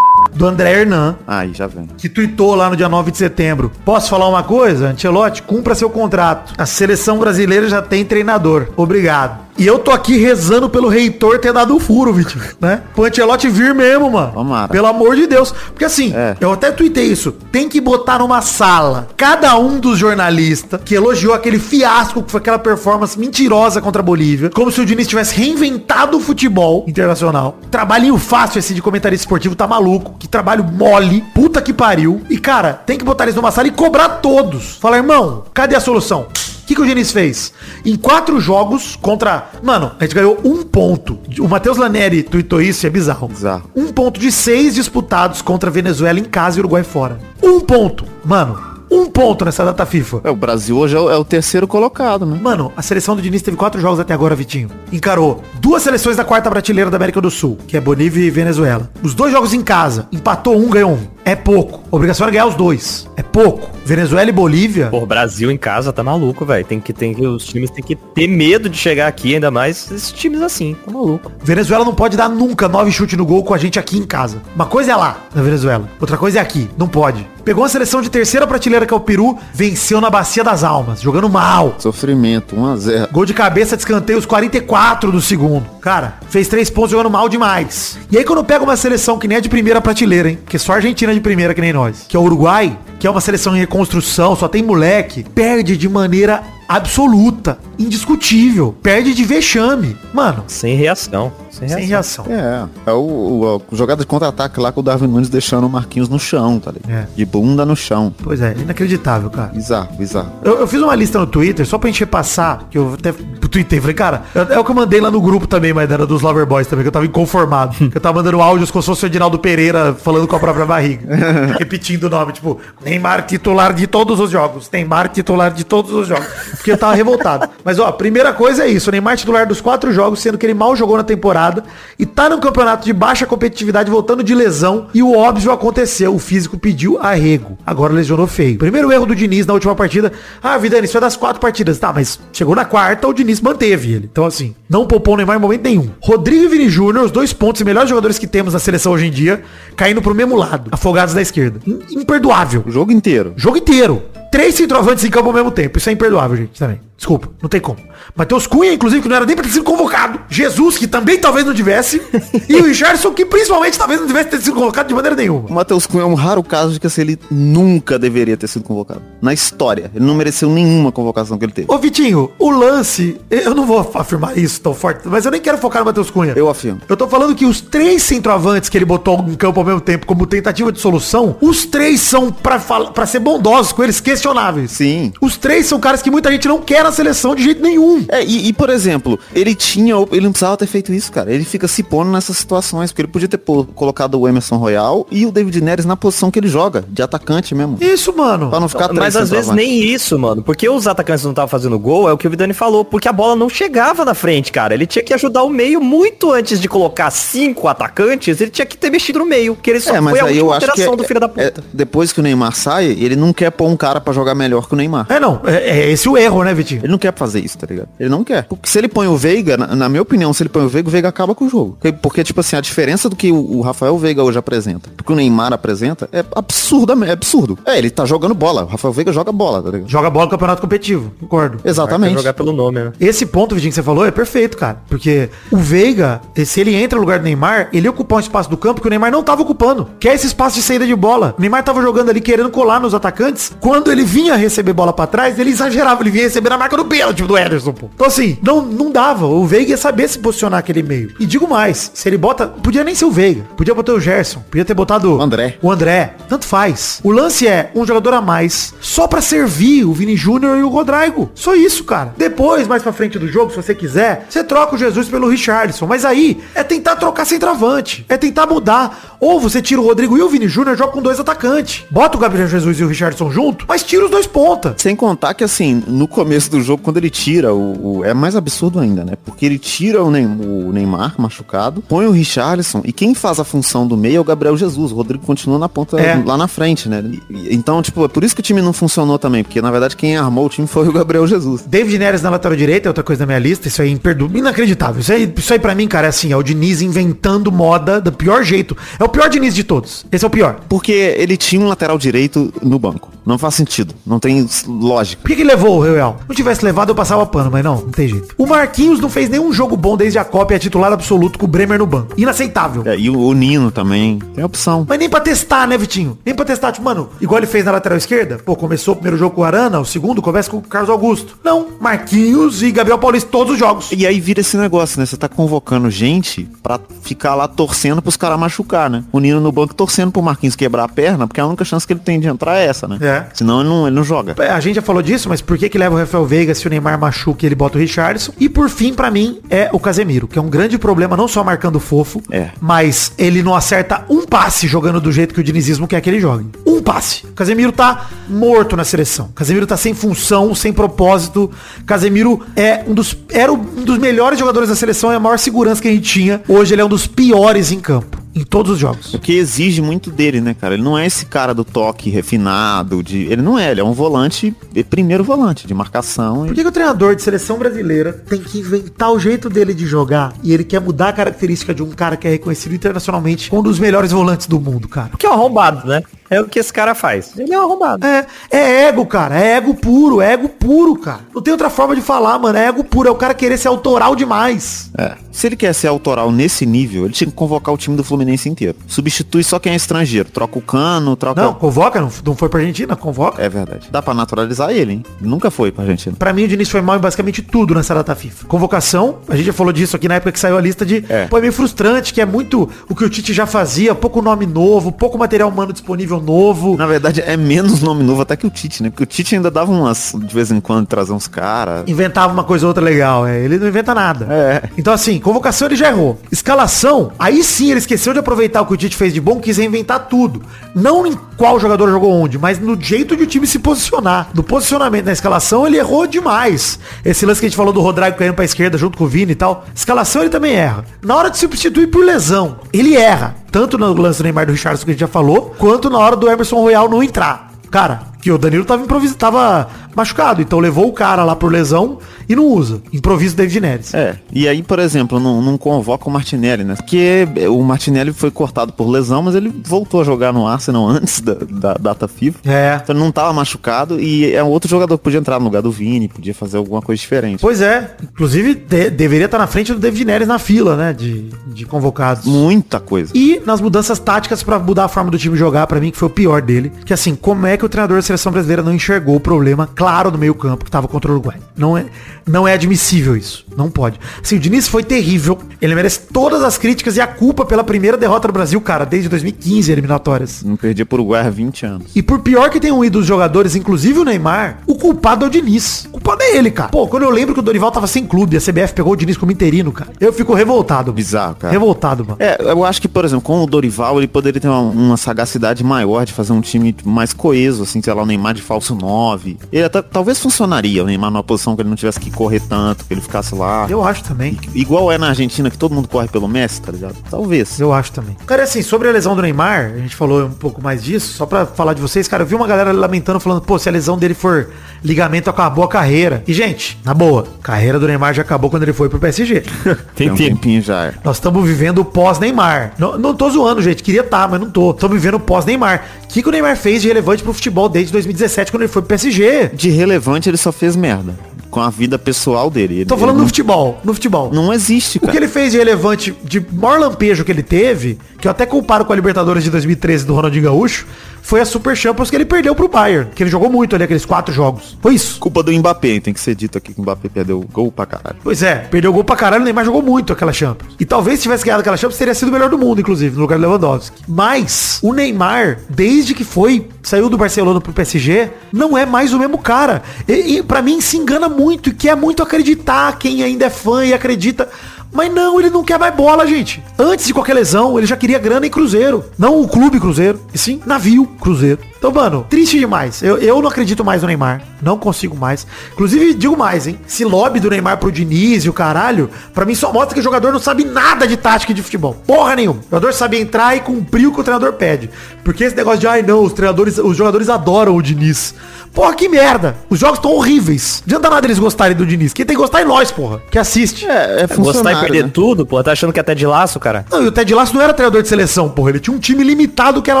do André Hernan, Aí, já vem. que tuitou lá no dia 9 de setembro. Posso falar uma coisa? Ancelotti, cumpra seu contrato. A seleção brasileira já tem treinador. Obrigado. E eu tô aqui rezando pelo reitor ter dado o furo, Vitinho, né? Pro Ancelotti vir mesmo, mano. Tomara. Pelo amor de Deus. Porque assim, É. eu até tuitei isso. Tem que botar numa sala cada um dos jornalistas que elogiou aquele fiasco que foi aquela performance mentirosa contra a Bolívia. Como se o Diniz tivesse reinventado o futebol internacional. Trabalhinho fácil esse de comentarista esportivo, tá maluco. Que trabalho mole. Puta que pariu. E cara, tem que botar eles numa sala e cobrar todos. Falar, irmão, cadê a solução? O que, que o Diniz fez? Em quatro jogos contra. Mano, a gente ganhou um ponto. O Matheus Laneri tweetou isso e é bizarro. Bizarro. Um ponto de seis disputados contra a Venezuela em casa e Uruguai fora. Um ponto. Mano, um ponto nessa data FIFA. É, o Brasil hoje é o, é o terceiro colocado, né? Mano, a seleção do Diniz teve quatro jogos até agora, Vitinho. Encarou duas seleções da quarta prateleira da América do Sul, que é Bolívia e Venezuela. Os dois jogos em casa. Empatou um, ganhou um. É pouco. A obrigação era ganhar os dois. É pouco. Venezuela e Bolívia. Pô, Brasil em casa tá maluco, velho. Tem que, tem que, os times têm que ter medo de chegar aqui, ainda mais esses times assim, tá maluco. Venezuela não pode dar nunca nove chutes no gol com a gente aqui em casa. Uma coisa é lá, na Venezuela. Outra coisa é aqui. Não pode. Pegou uma seleção de terceira prateleira que é o Peru, venceu na Bacia das Almas, jogando mal. Sofrimento, 1x0. Gol de cabeça de escanteio os 44 do segundo. Cara, fez três pontos jogando mal demais. E aí quando pega uma seleção que nem é de primeira prateleira, hein? Porque só a Argentina é de primeira que nem nós. Que é o Uruguai, que é uma seleção em reconstrução, só tem moleque. Perde de maneira absoluta, indiscutível. Perde de vexame. Mano, Sem reação. Sem reação. sem reação. É, é o, o, o jogada de contra-ataque lá com o Darwin Nunes deixando o Marquinhos no chão, tá ligado? É. De bunda no chão. Pois é, inacreditável, cara. Bizarro, bizarro. Eu, eu fiz uma lista no Twitter, só pra gente repassar, que eu até tuitei, falei, cara, é o que eu mandei lá no grupo também, mas era dos Lover Boys também, que eu tava inconformado. que eu tava mandando áudios como se fosse o Edinaldo Pereira falando com a própria barriga. repetindo o nome, tipo, Neymar titular de todos os jogos, Neymar titular de todos os jogos. Porque eu tava revoltado. Mas ó, primeira coisa é isso, o Neymar titular dos quatro jogos, sendo que ele mal jogou na temporada, e tá num campeonato de baixa competitividade, voltando de lesão, e o óbvio aconteceu, o físico pediu arrego. Agora lesionou feio. Primeiro erro do Diniz na última partida, ah, Vidani, isso é das quatro partidas. Tá, mas chegou na quarta, o Diniz manteve ele. Então assim, não poupou o Neymar em momento nenhum. Rodrigo e Vini Júnior, os dois pontos e melhores jogadores que temos na seleção hoje em dia, caindo pro mesmo lado, afogados da esquerda. Im- Imperdoável. O jogo inteiro. Jogo inteiro. Três centroavantes em campo ao mesmo tempo. Isso é imperdoável, gente, também. Desculpa, não tem como. Matheus Cunha, inclusive, que não era nem pra ter sido convocado. Jesus, que também talvez não tivesse. e o Richardson, que principalmente talvez não tivesse ter sido convocado de maneira nenhuma. O Matheus Cunha é um raro caso de que assim, ele nunca deveria ter sido convocado. Na história. Ele não mereceu nenhuma convocação que ele teve. Ô, Vitinho, o lance, eu não vou afirmar isso tão forte, mas eu nem quero focar no Matheus Cunha. Eu afirmo. Eu tô falando que os três centroavantes que ele botou em campo ao mesmo tempo como tentativa de solução, os três são, pra, pra ser bondosos com eles, questionáveis. Sim. Os três são caras que muita gente não quer na seleção de jeito nenhum. É, e, e, por exemplo, ele tinha. Ele não precisava ter feito isso, cara. Ele fica se pondo nessas situações, porque ele podia ter pô- colocado o Emerson Royal e o David Neres na posição que ele joga, de atacante mesmo. Isso, mano. Pra não ficar Mas às vezes nem isso, mano. Porque os atacantes não estavam fazendo gol, é o que o Vidani falou. Porque a bola não chegava na frente, cara. Ele tinha que ajudar o meio muito antes de colocar cinco atacantes. Ele tinha que ter mexido no meio. Que ele só É, mas foi a aí eu última acho que alteração é- do filho da é, puta. depois que o Neymar sai, ele não quer pôr um cara pra jogar melhor que o Neymar. É, não. É, é esse o erro, né, Vitinho? Ele não quer fazer isso, tá ligado? Ele não quer. Porque se ele põe o Veiga, na, na minha opinião, se ele põe o Veiga, o Veiga acaba com o jogo. Porque, porque, tipo assim, a diferença do que o, o Rafael Veiga hoje apresenta, porque o Neymar apresenta, é absurdamente, é absurdo. É, ele tá jogando bola. O Rafael Veiga joga bola, tá ligado? Joga bola no campeonato competitivo. Concordo. Exatamente. jogar pelo nome, né? Esse ponto, Vitinho, que você falou é perfeito, cara. Porque o Veiga, se ele entra no lugar do Neymar, ele ia ocupar um espaço do campo que o Neymar não tava ocupando. Que é esse espaço de saída de bola. O Neymar tava jogando ali querendo colar nos atacantes. Quando ele vinha receber bola pra trás, ele exagerava. Ele vinha receber a marca do pênalti do Ederson, pô. Então assim, não, não dava. O Veiga ia saber se posicionar aquele meio. E digo mais, se ele bota... Podia nem ser o Veiga. Podia botar o Gerson. Podia ter botado... O André. O André. Tanto faz. O lance é um jogador a mais só pra servir o Vini Júnior e o Rodrigo. Só isso, cara. Depois, mais pra frente do jogo, se você quiser, você troca o Jesus pelo Richardson. Mas aí é tentar trocar centroavante. É tentar mudar. Ou você tira o Rodrigo e o Vini Júnior joga com dois atacantes. Bota o Gabriel Jesus e o Richardson junto, mas tira os dois pontas. Sem contar que, assim, no começo do jogo, quando ele tira o, o- É mais absurdo ainda, né? Porque ele tira o, Ney- o Neymar machucado, põe o Richarlison e quem faz a função do meio é o Gabriel Jesus. O Rodrigo continua na ponta É. lá na frente, né? E- Então, tipo, é por isso que o time não funcionou também. Porque, na verdade, quem armou o time foi o Gabriel Jesus. David Neres na lateral direita é outra coisa da minha lista. Isso aí é inacreditável. Isso aí, isso aí pra mim, cara, é assim, é o Diniz inventando moda do pior jeito. É o pior Diniz de todos. Esse é o pior. Porque ele tinha um lateral direito no banco. Não faz sentido. Não tem lógica. Por que, que levou o Real? Não tivesse levado, eu passava pano, mas não, não tem jeito. O Marquinhos não fez nenhum jogo bom desde a Copa e é titular absoluto com o Bremer no banco. Inaceitável. É, e o, o Nino também. Tem opção. Mas nem pra testar, né, Vitinho? Nem pra testar, tipo, mano, igual ele fez na lateral esquerda. Pô, começou o primeiro jogo com o Arana, o segundo começa com o Carlos Augusto. Não, Marquinhos e Gabriel Paulista todos os jogos. E aí vira esse negócio, né? Você tá convocando gente pra ficar lá torcendo pros caras machucar, né? O Nino no banco torcendo pro Marquinhos quebrar a perna, porque a única chance que ele tem de entrar é essa, né? É. Senão ele não, ele não joga. É, A gente já falou disso, mas por que que leva o Rafael Veiga se o Neymar machuca e ele bota o Richardson? E por fim, pra mim, é o Casemiro, que é um grande problema, não só marcando fofo, É. mas ele não acerta um passe jogando do jeito que o dinizismo quer que ele jogue. Um passe. O Casemiro tá morto na seleção. O Casemiro tá sem função, sem propósito. Casemiro é um dos, era um dos melhores jogadores da seleção, é a maior segurança que a gente tinha. Hoje ele é um dos piores em campo. Em todos os jogos. Porque exige muito dele, né, cara? Ele não é esse cara do toque refinado, de. Ele não é, ele é um volante, é primeiro volante, de marcação. Por E... que, que o treinador de seleção brasileira tem que inventar o jeito dele de jogar e ele quer mudar a característica de um cara que é reconhecido internacionalmente como um dos melhores volantes do mundo, cara? Porque é um arrombado, né? É o que esse cara faz. Ele é um arrombado. É, é ego, cara. É ego puro, é ego puro, cara. Não tem outra forma de falar, mano. É ego puro. É o cara querer ser autoral demais. É. Se ele quer ser autoral nesse nível, ele tinha que convocar o time do Fluminense inteiro. Substitui só quem é estrangeiro. Troca o cano, troca. Não, convoca, não, não foi pra Argentina, convoca. É verdade. Dá pra naturalizar ele, hein? Nunca foi pra Argentina. Pra mim, o Diniz foi mal em basicamente tudo nessa data FIFA. Convocação, a gente já falou disso aqui na época que saiu a lista de. É. Pô, é meio frustrante, que é muito o que o Tite já fazia, pouco nome novo, pouco material humano disponível novo. Na verdade, é menos nome novo até que o Tite, né? Porque o Tite ainda dava umas, de vez em quando, trazer uns caras. inventava uma coisa ou outra legal. É, ele não inventa nada. É. Então, assim, convocação ele já errou. Escalação, aí sim ele esqueceu de aproveitar o que o Tite fez de bom, quis reinventar tudo. Não em qual jogador jogou onde, mas no jeito de o time se posicionar. No posicionamento na escalação, ele errou demais. Esse lance que a gente falou do Rodrigo caindo pra esquerda junto com o Vini e tal. Escalação ele também erra. Na hora de substituir por lesão, ele erra. Tanto no lance do Neymar do Richardson que a gente já falou, quanto na hora do Emerson Royal não entrar. Cara, que o Danilo tava tava machucado. Então levou o cara lá por lesão e não usa. Improviso David Neres. É, e aí, por exemplo, não, não convoca o Martinelli, né? Porque o Martinelli foi cortado por lesão, mas ele voltou a jogar no Arsenal antes da, da data FIFA. É. Então ele não tava machucado e é um outro jogador que podia entrar no lugar do Vini, podia fazer alguma coisa diferente. Pois é. Inclusive, de- deveria estar na frente do David Neres na fila, né? De, de convocados. Muita coisa. E nas mudanças táticas pra mudar a forma do time jogar, pra mim, que foi o pior dele. Que assim, como é que o treinador seleção brasileira não enxergou o problema claro no meio campo que tava contra o Uruguai? Não é, não é admissível isso. Não pode. Assim, o Diniz foi terrível. Ele merece todas as críticas e a culpa pela primeira derrota do Brasil, cara, desde 2015, eliminatórias. Não perdia por Uruguai há 20 anos. E por pior que tenham ido os jogadores, inclusive o Neymar, o culpado é o Diniz. O culpado é ele, cara. Pô, quando eu lembro que o Dorival tava sem clube, a CBF pegou o Diniz como interino, cara. Eu fico revoltado. Bizarro, cara. Revoltado, mano. É, eu acho que, por exemplo, com o Dorival, ele poderia ter uma, uma sagacidade maior de fazer um time mais coeso, assim, sei lá, o Neymar de falso 9. Ele até, talvez funcionaria o Neymar numa posição que ele não tivesse que correr tanto, que ele ficasse lá. Eu acho também. Igual é na Argentina, que todo mundo corre pelo Messi, tá ligado? Talvez. Eu acho também. Cara, assim, sobre a lesão do Neymar, a gente falou um pouco mais disso, só pra falar de vocês, cara, eu vi uma galera lamentando, falando, pô, se a lesão dele for ligamento, acabou a carreira. E, gente, na boa, a carreira do Neymar já acabou quando ele foi pro PSG. Tem um tempinho já. é. Nós estamos vivendo o pós-Neymar. Não, não tô zoando, gente. Queria estar, mas não tô. Estamos vivendo o pós-Neymar. O que, que o Neymar fez de relevante pro futebol desde 2017, quando ele foi pro PSG? De relevante, ele só fez merda. Com a vida pessoal dele. Ele- Tô falando no não, futebol. No futebol. não existe, O que cara. ele fez de relevante, de maior lampejo que ele teve, que eu até comparo com a Libertadores de 2013 do Ronaldinho Gaúcho, foi a Super Champions que ele perdeu pro Bayern, que ele jogou muito ali, aqueles quatro jogos. Foi isso. Culpa do Mbappé, hein? tem que ser dito aqui que o Mbappé perdeu gol pra caralho. Pois é, perdeu gol pra caralho, o Neymar jogou muito aquela Champions. E talvez se tivesse ganhado aquela Champions, teria sido o melhor do mundo, inclusive, no lugar do Lewandowski. Mas, o Neymar, desde que foi, saiu do Barcelona pro PSG, não é mais o mesmo cara. E, e para mim se engana muito e quer muito acreditar quem ainda é fã e acredita. Mas não, ele não quer mais bola, gente. Antes de qualquer lesão, ele já queria grana em Cruzeiro. Não o clube Cruzeiro, e sim navio Cruzeiro. Então, mano, triste demais. Eu, eu não acredito mais no Neymar. Não consigo mais. Inclusive, digo mais, hein? Esse lobby do Neymar pro Diniz e o caralho, pra mim só mostra que o jogador não sabe nada de tática e de futebol. Porra nenhuma. O jogador sabe entrar e cumprir o que o treinador pede. Porque esse negócio de, ai não, os treinadores, os jogadores adoram o Diniz. Porra, que merda. Os jogos estão horríveis. Não adianta nada eles gostarem do Diniz. Quem tem que gostar é nós, porra. Que assiste. É, é Gostar e perder né? tudo, pô. Tá achando que é até de laço, cara? Não, e o Ted Lasso não era treinador de seleção, porra. Ele tinha um time limitado que era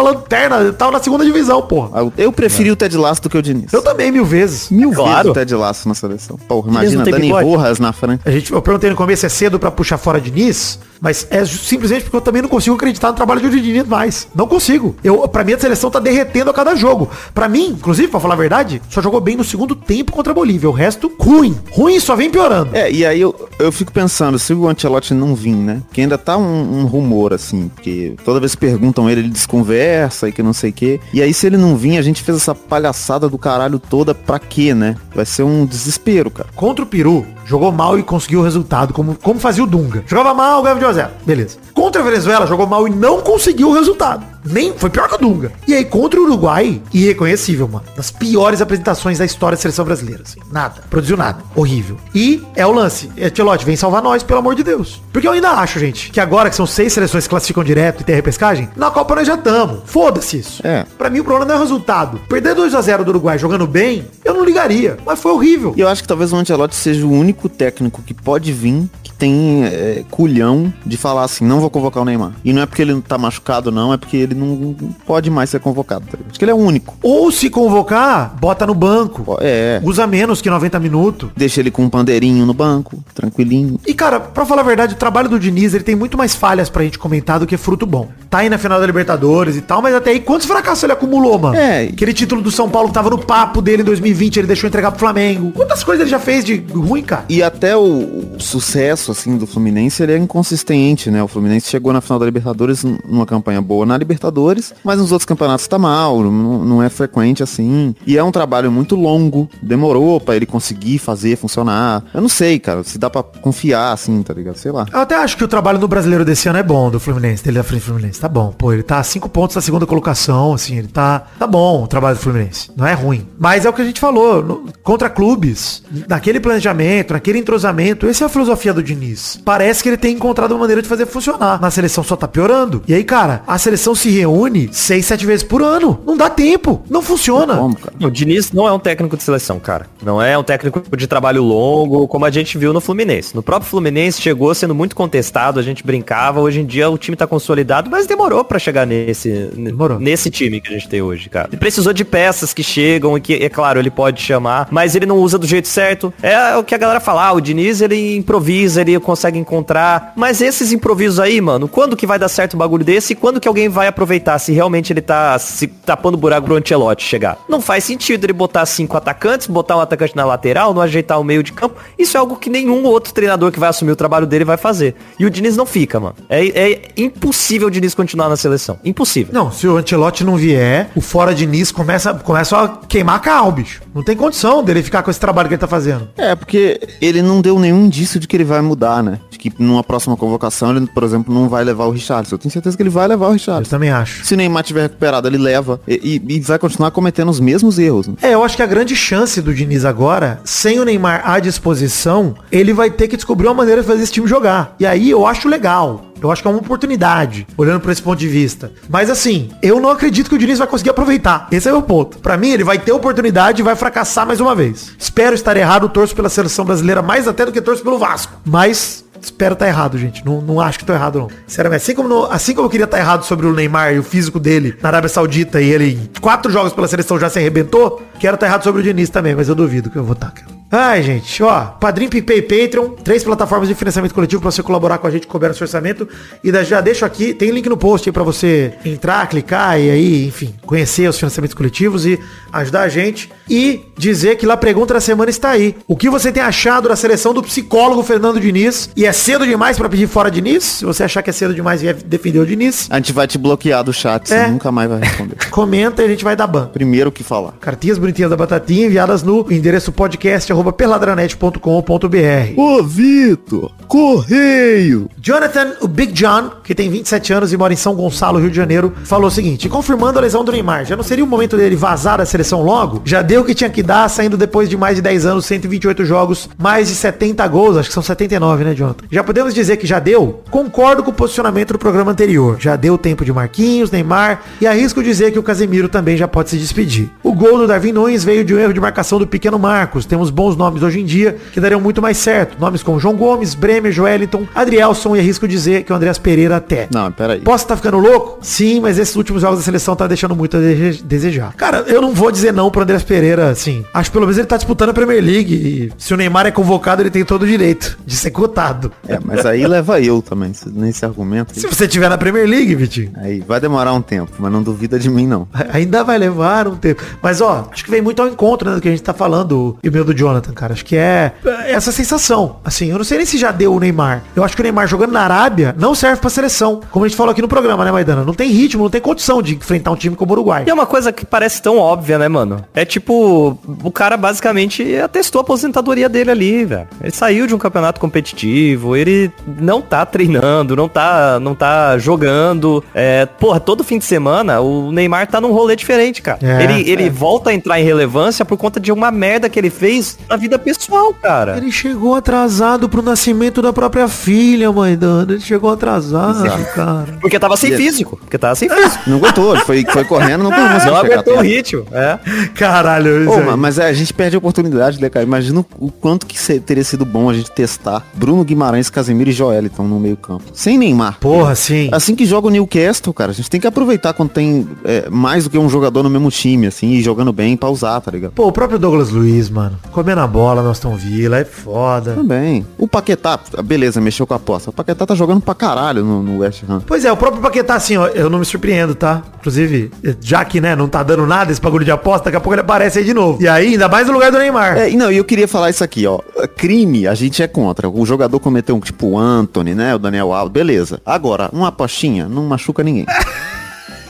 lanterna. Ele tava na segunda divisão, porra. Eu preferi o Ted Lasso do que o Diniz. Eu também, mil vezes. Mil Claro. vezes o Ted Lasso na seleção. Porra, não imagina, Dani? Rojas na frente. A gente, eu perguntei no começo, é cedo pra puxar fora Diniz, mas é simplesmente porque eu também não consigo acreditar no trabalho de Diniz mais. Não consigo. Eu, pra mim a seleção tá derretendo a cada jogo. Pra mim, inclusive, pra falar a verdade, só jogou bem no segundo tempo contra a Bolívia. O resto, ruim. Ruim só vem piorando. É, e aí eu, eu fico pensando, se o Ancelotti não vir, né? Que ainda tá um, um rumor, assim, porque toda vez que perguntam ele, ele desconversa e que não sei o quê. E aí se ele não vir, a gente fez essa palhaçada do caralho toda pra quê, né? Vai ser um desespero, cara. Contra o Peru, jogou mal e conseguiu o resultado, como, como fazia o Dunga. Jogava mal, ganhava de 1 a 0. Beleza. Contra a Venezuela, jogou mal e não conseguiu o resultado. Nem, foi pior que o Dunga. E aí, contra o Uruguai, irreconhecível, mano. Das piores apresentações da história da seleção brasileira, assim. Nada. Produziu nada. Horrível. E é o lance. Etielote, vem salvar nós, pelo amor de Deus. Porque eu ainda acho, gente, que agora que são seis seleções que classificam direto e tem a repescagem, na Copa nós já estamos. Foda-se isso. É. Pra mim, o problema não é o resultado. Perder 2 a 0 do Uruguai jogando bem, eu não ligaria. Mas foi horrível. E eu acho que talvez o Ancelotti seja o único técnico que pode vir que tem é, culhão de falar assim, não vou convocar o Neymar. E não é porque ele não tá machucado, não, é porque ele não pode mais ser convocado. Tá acho que ele é o único. Ou se convocar, bota no banco. É. Usa menos que 90 minutos. Deixa ele com um pandeirinho no banco, tranquilinho. E cara, pra falar a verdade, o trabalho do Diniz, ele tem muito mais falhas pra gente comentar do que fruto bom. Tá aí na final da Libertadores e tal, mas até aí quantos fracassos ele acumulou, mano? É. Aquele título do São Paulo que tava no papo dele em 2020, ele deixou entregar pro Flamengo. Quantas coisas ele já fez de ruim, cara? E até o, sucesso, assim, do Fluminense, ele é inconsistente, né? O Fluminense chegou na final da Libertadores numa campanha boa na Libertadores, mas nos outros campeonatos tá mal, não, não é frequente assim. E é um trabalho muito longo, demorou pra ele conseguir fazer funcionar. Eu não sei, cara, se dá pra confiar, assim, tá ligado? Sei lá. Eu até acho que o trabalho no brasileiro desse ano é bom, do Fluminense, dele da frente do Fluminense. Tá bom. Pô, ele tá a cinco pontos da segunda colocação, assim, ele tá. Tá bom o trabalho do Fluminense. Não é ruim. Mas é o que a gente falou. no- contra clubes, naquele planejamento, naquele entrosamento, esse é, a filosofia do Diniz. Parece que ele tem encontrado uma maneira de fazer funcionar. Na seleção só tá piorando. E aí, cara, a seleção se reúne seis, sete vezes por ano. Não dá tempo. Não funciona. Cara? O Diniz não é um técnico de seleção, cara. Não é um técnico de trabalho longo, como a gente viu no Fluminense. No próprio Fluminense chegou sendo muito contestado, a gente brincava. Hoje em dia o time tá consolidado, mas demorou pra chegar nesse, Demorou. nesse time que a gente tem hoje, cara. Ele precisou de peças que chegam e que, é claro, ele pode chamar, mas ele não usa do jeito certo. É o que a galera fala, ah, o Diniz ele improvisa, ele consegue encontrar. Mas esses improvisos aí, mano, quando que vai dar certo um bagulho desse e quando que alguém vai aproveitar se realmente ele tá se tapando buraco pro Ancelotti chegar? Não faz sentido ele botar cinco atacantes, botar um atacante na lateral, não ajeitar o meio de campo. Isso é algo que nenhum outro treinador que vai assumir o trabalho dele vai fazer. E o Diniz não fica, mano. É, é impossível o Diniz continuar na seleção. Impossível. Não, se o Ancelotti não vier, o fora de Nice começa, começa a queimar cal, bicho. Não tem condição dele ficar com esse trabalho que ele tá fazendo. É, porque ele não deu nenhum indício de que ele vai mudar, né? De que numa próxima convocação ele, por exemplo, não vai levar o Richardson. Eu tenho certeza que ele vai levar o Eu Richardson. também acho. Se o Neymar tiver recuperado, ele leva e, e- e vai continuar cometendo os mesmos erros. né? É, eu acho que a grande chance do Diniz agora, sem o Neymar à disposição, ele vai ter que descobrir uma maneira de fazer esse time jogar. E aí eu acho legal. Eu acho que é uma oportunidade, olhando por esse ponto de vista. Mas assim, eu não acredito que o Diniz vai conseguir aproveitar. Esse é o meu ponto. Pra mim, ele vai ter oportunidade e vai fracassar mais uma vez. Espero estar errado, torço pela seleção brasileira mais até do que torço pelo Vasco. Mas Espero estar errado, gente. Não, não acho que tô errado, não. Sinceramente, assim como, no- assim como eu queria estar errado sobre o Neymar e o físico dele na Arábia Saudita e ele em quatro jogos pela seleção já se arrebentou, quero estar errado sobre o Diniz também, mas eu duvido que eu vou estar, cara. Ai, gente, ó, Padrim, PicPay e Patreon, três plataformas de financiamento coletivo pra você colaborar com a gente, couber no seu orçamento. E já deixo aqui, tem link no post aí pra você entrar, clicar e aí, enfim, conhecer os financiamentos coletivos e ajudar a gente. E dizer que lá a pergunta da semana está aí. O que você tem achado da seleção do psicólogo Fernando Diniz? E é cedo demais pra pedir fora Diniz? Se você achar que é cedo demais, vier defender o Diniz, A gente vai te bloquear do chat, É. você nunca mais vai responder. comenta e a gente vai dar ban. Primeiro que falar. Cartinhas bonitinhas da Batatinha enviadas no endereço podcast arroba peladranet.com.br. Ô, Vitor, correio. Jonathan, o Big John, que tem 27 anos e mora em São Gonçalo, Rio de Janeiro, falou o seguinte: confirmando a lesão do Neymar, já não seria o momento dele vazar da seleção logo? Já deu o que tinha que dar, saindo depois de mais de 10 anos, 128 jogos, mais de 70 gols, acho que são 79, né, Jonathan? Já podemos dizer que já deu? Concordo com o posicionamento do programa anterior. Já deu o tempo de Marquinhos, Neymar, e arrisco dizer que o Casemiro também já pode se despedir. O gol do Darwin Nunes veio de um erro de marcação do pequeno Marcos. Temos bons nomes hoje em dia que dariam muito mais certo. Nomes como João Gomes, Bremer, Joeliton, Adrielson e arrisco dizer que o Andreas Pereira até. Não, peraí. Posso estar ficando louco? Sim, mas esses últimos jogos da seleção tá deixando muito a dese- desejar. Cara, eu não vou dizer não pro Andrés Pereira, assim. Acho que pelo menos ele tá disputando a Premier League. E se o Neymar é convocado, ele tem todo o direito de ser cotado. É, mas aí leva eu também, se- nesse argumento. Se você tiver na Premier League, Vitinho. Aí vai demorar um tempo, mas não duvida de mim, não. Ainda vai levar um tempo. Mas, ó, acho que vem muito ao encontro, né, do que a gente tá falando, e o meu do Jonathan, cara. Acho que é é essa sensação. Assim, eu não sei nem se já deu o Neymar. Eu acho que o Neymar jogando na Arábia não serve pra seleção. Como a gente falou aqui no programa, né, Maidana? Não tem ritmo, não tem condição de enfrentar um time como o Uruguai. E é uma coisa que parece tão óbvia, né, mano? É tipo, o cara basicamente atestou a aposentadoria dele ali, velho. Ele saiu de um campeonato competitivo, ele não tá treinando, não tá, não tá jogando. É, porra, todo fim de semana o Neymar tá num rolê diferente, cara. É, ele ele volta a entrar em relevância por conta de uma merda que ele fez na vida pessoal, cara. Ele chegou atrasado pro nascimento da própria filha, Maidana. Ele chegou atrasado, Exato. cara. Porque tava sem físico. Porque tava sem físico. Não aguentou, ele foi, foi correndo, não conseguiu Não aguentou o ritmo. É. Caralho, mas é, a gente perde a oportunidade, né, cara? Imagina o- quanto que se- teria sido bom a gente testar Bruno Guimarães, Casemiro e Joeliton no meio campo. Sem Neymar. Porra, sim. Assim que joga o Newcastle, cara, a gente tem que aproveitar quando tem é, mais do que um jogador no mesmo time, assim, e jogando bem pra usar, tá ligado? Pô, o próprio Douglas Luiz, mano. Comendo a bola no Aston Villa, é foda. Também. O Paquetá, beleza, mexeu com a aposta. O Paquetá tá jogando pra caralho no, no West Ham. Pois é, o próprio Paquetá, assim, ó, eu não me surpreendo, tá? Inclusive, já que, né, não tá dando nada esse bagulho de aposta, daqui a pouco ele aparece aí de novo. E aí, ainda mais no lugar do Neymar. É, não, e eu queria falar isso aqui, ó. Crime, a gente é contra. O jogador cometeu um tipo o Anthony, né? O Daniel Alves, beleza. Agora, uma apostinha não machuca ninguém.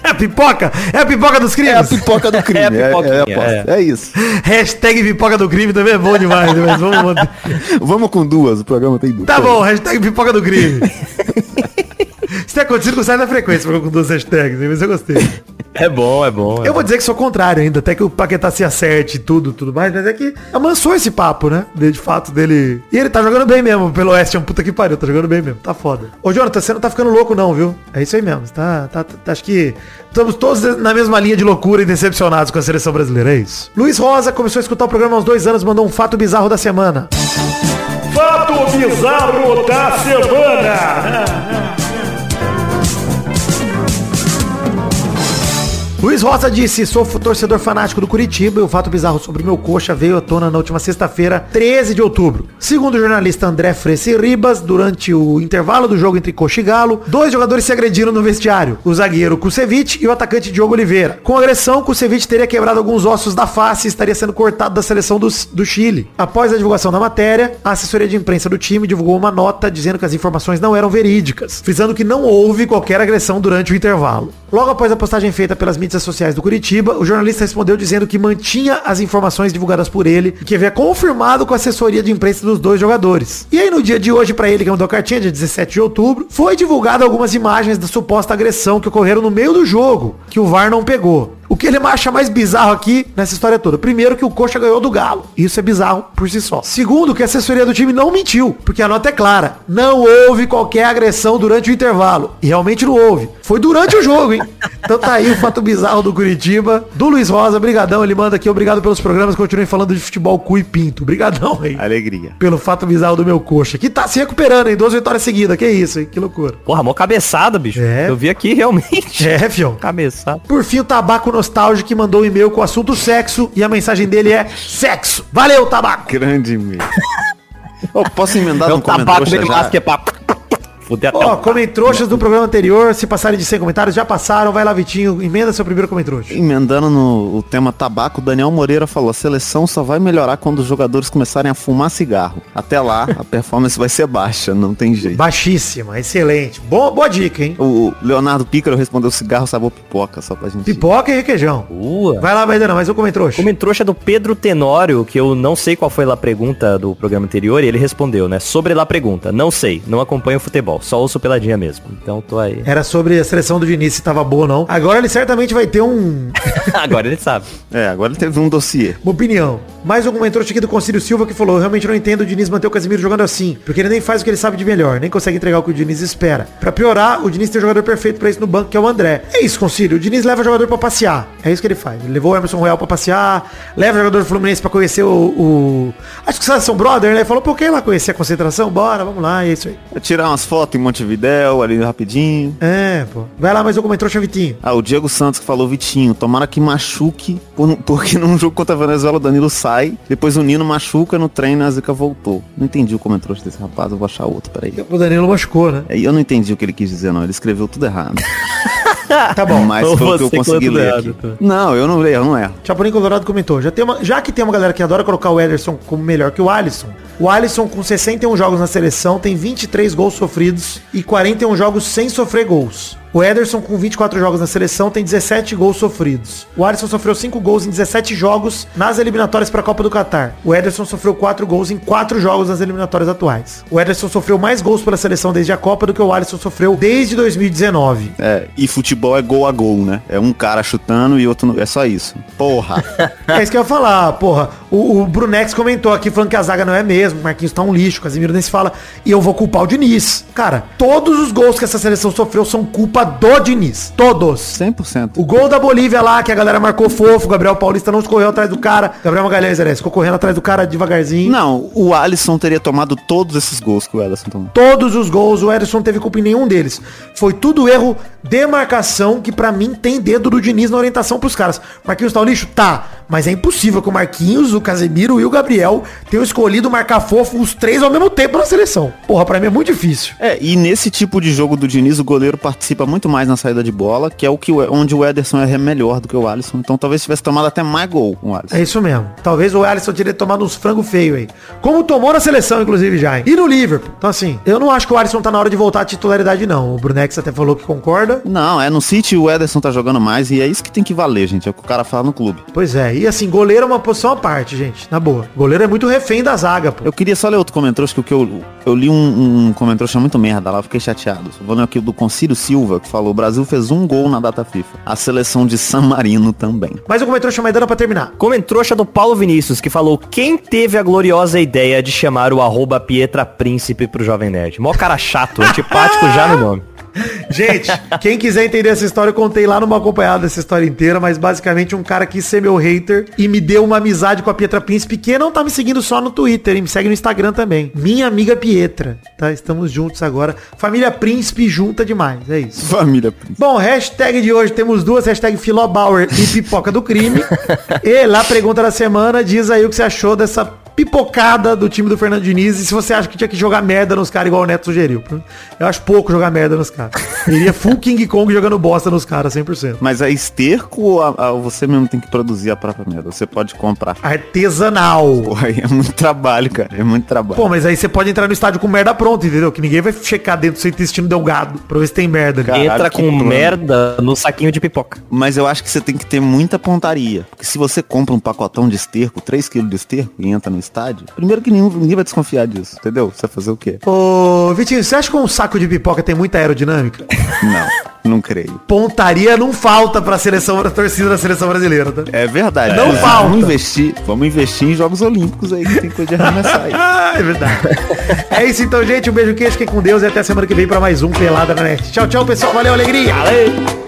É a pipoca? É a pipoca dos crimes? É a pipoca do crime. É a É, é, aposta. É isso. Hashtag pipoca do crime também é bom demais, né? mas vamos manter. Vamos com duas, o programa tem duas. Tá bom, hashtag pipoca do crime. Isso tem acontecido com o sai da frequência, com duas hashtags, hein? mas eu gostei. É bom, é bom. é Eu vou dizer que sou contrário ainda, até que o Paquetá se acerte e tudo, tudo mais, mas é que amansou esse papo, né? De, de fato dele. E ele tá jogando bem mesmo, pelo Oeste, é um puta que pariu, tá jogando bem mesmo, tá foda. Ô, Jonathan, você não tá ficando louco não, viu? É isso aí mesmo, tá, tá, tá- acho que estamos todos na mesma linha de loucura e decepcionados com a seleção brasileira, é isso. Luiz Rosa começou a escutar o programa há uns dois anos, mandou um fato bizarro da semana. Fato bizarro da semana. Luiz Rosa disse, sou torcedor fanático do Curitiba e o fato bizarro sobre meu coxa veio à tona na última sexta-feira, 13 de outubro. Segundo o jornalista André Fresse Ribas, durante o intervalo do jogo entre Coxa e Galo, dois jogadores se agrediram no vestiário, o zagueiro Kusevich e o atacante Diogo Oliveira. Com agressão, Kusevich teria quebrado alguns ossos da face e estaria sendo cortado da seleção do, do Chile. Após a divulgação da matéria, a assessoria de imprensa do time divulgou uma nota dizendo que as informações não eram verídicas, frisando que não houve qualquer agressão durante o intervalo. Logo após a postagem feita pelas mídias sociais do Curitiba, o jornalista respondeu dizendo que mantinha as informações divulgadas por ele e que havia confirmado com a assessoria de imprensa dos dois jogadores. E aí no dia de hoje, pra ele que mandou a cartinha, dia 17 de outubro, foi divulgado algumas imagens da suposta agressão que ocorreram no meio do jogo, que o VAR não pegou. O que ele acha mais bizarro aqui nessa história toda? Primeiro que o Coxa ganhou do Galo. Isso é bizarro por si só. Segundo que a assessoria do time não mentiu, porque a nota é clara. Não houve qualquer agressão durante o intervalo. E realmente não houve. Foi durante o jogo, hein? Então tá aí o fato bizarro do Curitiba. Do Luiz Rosa, brigadão. Ele manda aqui, obrigado pelos programas. Continuem falando de futebol cu e pinto. Brigadão, hein? Alegria. Pelo fato bizarro do meu coxa. Que tá se recuperando, hein? Duas vitórias seguidas. Que isso, hein? Que loucura. Porra, mó cabeçada, bicho. É. Eu vi aqui realmente. É, fião. Cabeçada. Por fim, o Tabaco Nostálgico que mandou um e-mail com o assunto sexo e a mensagem dele é sexo. Valeu, Tabaco! Grande mesmo. Ô, posso emendar É o tabaco comentário bem já? massa que é pra... Fuder até Ó, o... comentrouxas do programa anterior, se passarem de 100 comentários, já passaram. Vai lá, Vitinho, emenda seu primeiro comentrouxa. Emendando no o tema tabaco, o Daniel Moreira falou, a seleção só vai melhorar quando os jogadores começarem a fumar cigarro. Até lá, a performance vai ser baixa, não tem jeito. Baixíssima, excelente. Boa, boa dica, hein? O Leonardo Pícaro respondeu cigarro sabor pipoca, só pra gente... Pipoca e requeijão. Ua. Vai lá, Maidana, mais um comentrouxa. Comentrouxa do Pedro Tenório, que eu não sei qual foi lá a pergunta do programa anterior, e ele respondeu, né? Sobre lá a pergunta. Não sei, não acompanho futebol, só ouço peladinha mesmo. Então tô aí. Era sobre a seleção do Diniz, se tava boa ou não. Agora ele certamente vai ter um, Agora ele sabe. É, agora ele teve um dossiê. uma opinião. Mais um comentrouxa aqui do Concílio Silva que falou, eu realmente não entendo o Diniz manter o Casimiro jogando assim, porque ele nem faz o que ele sabe de melhor, nem consegue entregar o que o Diniz espera. Pra piorar, o Diniz tem o jogador perfeito pra isso no banco, que é o André. É isso, Concílio, o Diniz leva o jogador pra passear. É isso que ele faz. Ele levou o Emerson Royal pra passear, leva o jogador do Fluminense pra conhecer o... o... Acho que são brother, né? Ele falou, pô, quer ir lá conhecer a concentração? Bora, vamos lá, é isso aí. Vou tirar umas fotos em Montevidéu, ali rapidinho. É, pô. Vai lá mais um comentrouxa, Vitinho. Ah, o Diego Santos que falou, Vitinho, tomara que machuque, por- porque num jogo contra a Venezuela o Danilo sai, depois o Nino machuca no treino e a Zica voltou. Não entendi o comentário desse rapaz, eu vou achar outro, peraí. O Danilo machucou, né? Aí Eu não entendi o que ele quis dizer, não. Ele escreveu tudo errado. Tá bom. Mas Ou foi o que eu consegui ler errado, tá. Não, eu não leio, eu não erro. Chapolin Colorado comentou, já, tem uma, já que tem uma galera que adora colocar o Ederson como melhor que o Alisson, o Alisson com 61 jogos na seleção tem 23 gols sofridos e 41 jogos sem sofrer gols. O Ederson com 24 jogos na seleção tem 17 gols sofridos. O Alisson sofreu 5 gols em 17 jogos nas eliminatórias para a Copa do Catar. O Ederson sofreu 4 gols em 4 jogos nas eliminatórias atuais. O Ederson sofreu mais gols pela seleção desde a Copa do que o Alisson sofreu desde 2019. É, e futebol é gol a gol, né? É um cara chutando e outro. no- É só isso. Porra. É isso que eu ia falar, porra. O, o Brunex comentou aqui falando que a zaga não é mesmo, o Marquinhos tá um lixo, o Casimiro nem se fala, e eu vou culpar o Diniz. Cara, todos os gols que essa seleção sofreu são culpa do Diniz. Todos. 100%. O gol da Bolívia lá, que a galera marcou fofo, o Gabriel Paulista não escorreu atrás do cara. Gabriel Magalhães, aliás, ficou correndo atrás do cara devagarzinho. Não, o Alisson teria tomado todos esses gols que o Alisson tomou. Todos os gols, o não teve culpa em nenhum deles. Foi tudo erro de marcação que pra mim tem dedo do Diniz na orientação pros caras. Marquinhos tá o lixo? Tá. Mas é impossível que o Marquinhos, o Casemiro e o Gabriel tenham escolhido marcar fofo os três ao mesmo tempo na seleção. Porra, pra mim é muito difícil. É, e nesse tipo de jogo do Diniz, o goleiro participa muito mais na saída de bola, que é o que onde o Ederson é melhor do que o Alisson. Então talvez tivesse tomado até mais gol com o Alisson. É isso mesmo. Talvez o Alisson teria tomado uns frango feio aí. Como tomou na seleção, inclusive, já. hein? E no Liverpool. Então, assim, eu não acho que o Alisson tá na hora de voltar à titularidade, não. O Brunex até falou que concorda. Não, é no City o Ederson tá jogando mais e é isso que tem que valer, gente. É o que o cara fala no clube. Pois é, e assim, goleiro é uma posição à parte, gente, na boa. Goleiro é muito refém da zaga, pô. Eu queria só ler outro comentário, que o que eu, eu li um, um comentário muito merda lá, eu fiquei chateado. Vou ler aqui do Concílio Silva, que falou, o Brasil fez um gol na data FIFA. A seleção de San Marino também. Mas o comentário chama dando pra terminar. Comentrouxa do Paulo Vinícius, que falou, quem teve a gloriosa ideia de chamar o arroba Pietra Príncipe pro Jovem Nerd? Mó cara chato, antipático já no nome. Gente, quem quiser entender essa história, eu contei lá numa acompanhada essa história inteira, mas basicamente um cara quis ser meu hater e me deu uma amizade com a Pietra Príncipe, que não tá me seguindo só no Twitter, hein? me segue no Instagram também. Minha amiga Pietra, tá? Estamos juntos agora. Família Príncipe junta demais, é isso. Família Príncipe. Bom, hashtag de hoje temos duas, hashtag Filobauer e Pipoca do Crime. e lá, pergunta da semana, diz aí o que você achou dessa pipocada do time do Fernando Diniz e se você acha que tinha que jogar merda nos caras igual o Neto sugeriu. Eu acho pouco jogar merda nos caras. Iria full King Kong jogando bosta nos caras, 100%. Mas é esterco ou a- a- você mesmo tem que produzir a própria merda? Você pode comprar. Artesanal. Porra, aí é muito trabalho, cara. É muito trabalho. Pô, mas aí você pode entrar no estádio com merda pronta, entendeu? Que ninguém vai checar dentro do seu intestino delgado pra ver se tem merda. Caralho, Entra com plano. merda no saquinho de pipoca. Mas eu acho que você tem que ter muita pontaria. Porque se você compra um pacotão de esterco, 3 kg de esterco, e entra no estádio, primeiro que nenhum, ninguém vai desconfiar disso, entendeu? Você vai fazer o quê? Ô, Vitinho, você acha que um saco de pipoca tem muita aerodinâmica? Não, não creio. Pontaria não falta pra seleção, pra torcida da seleção brasileira, tá? É verdade. Não Inclusive, falta. Vamos investir, vamos investir em Jogos Olímpicos aí, que tem coisa de arremessar aí. Ah, é verdade. é isso então, gente. Um beijo queijo, fiquem com Deus e até semana que vem pra mais um Pelada na Net. Tchau, tchau, pessoal. Valeu, alegria. Nossos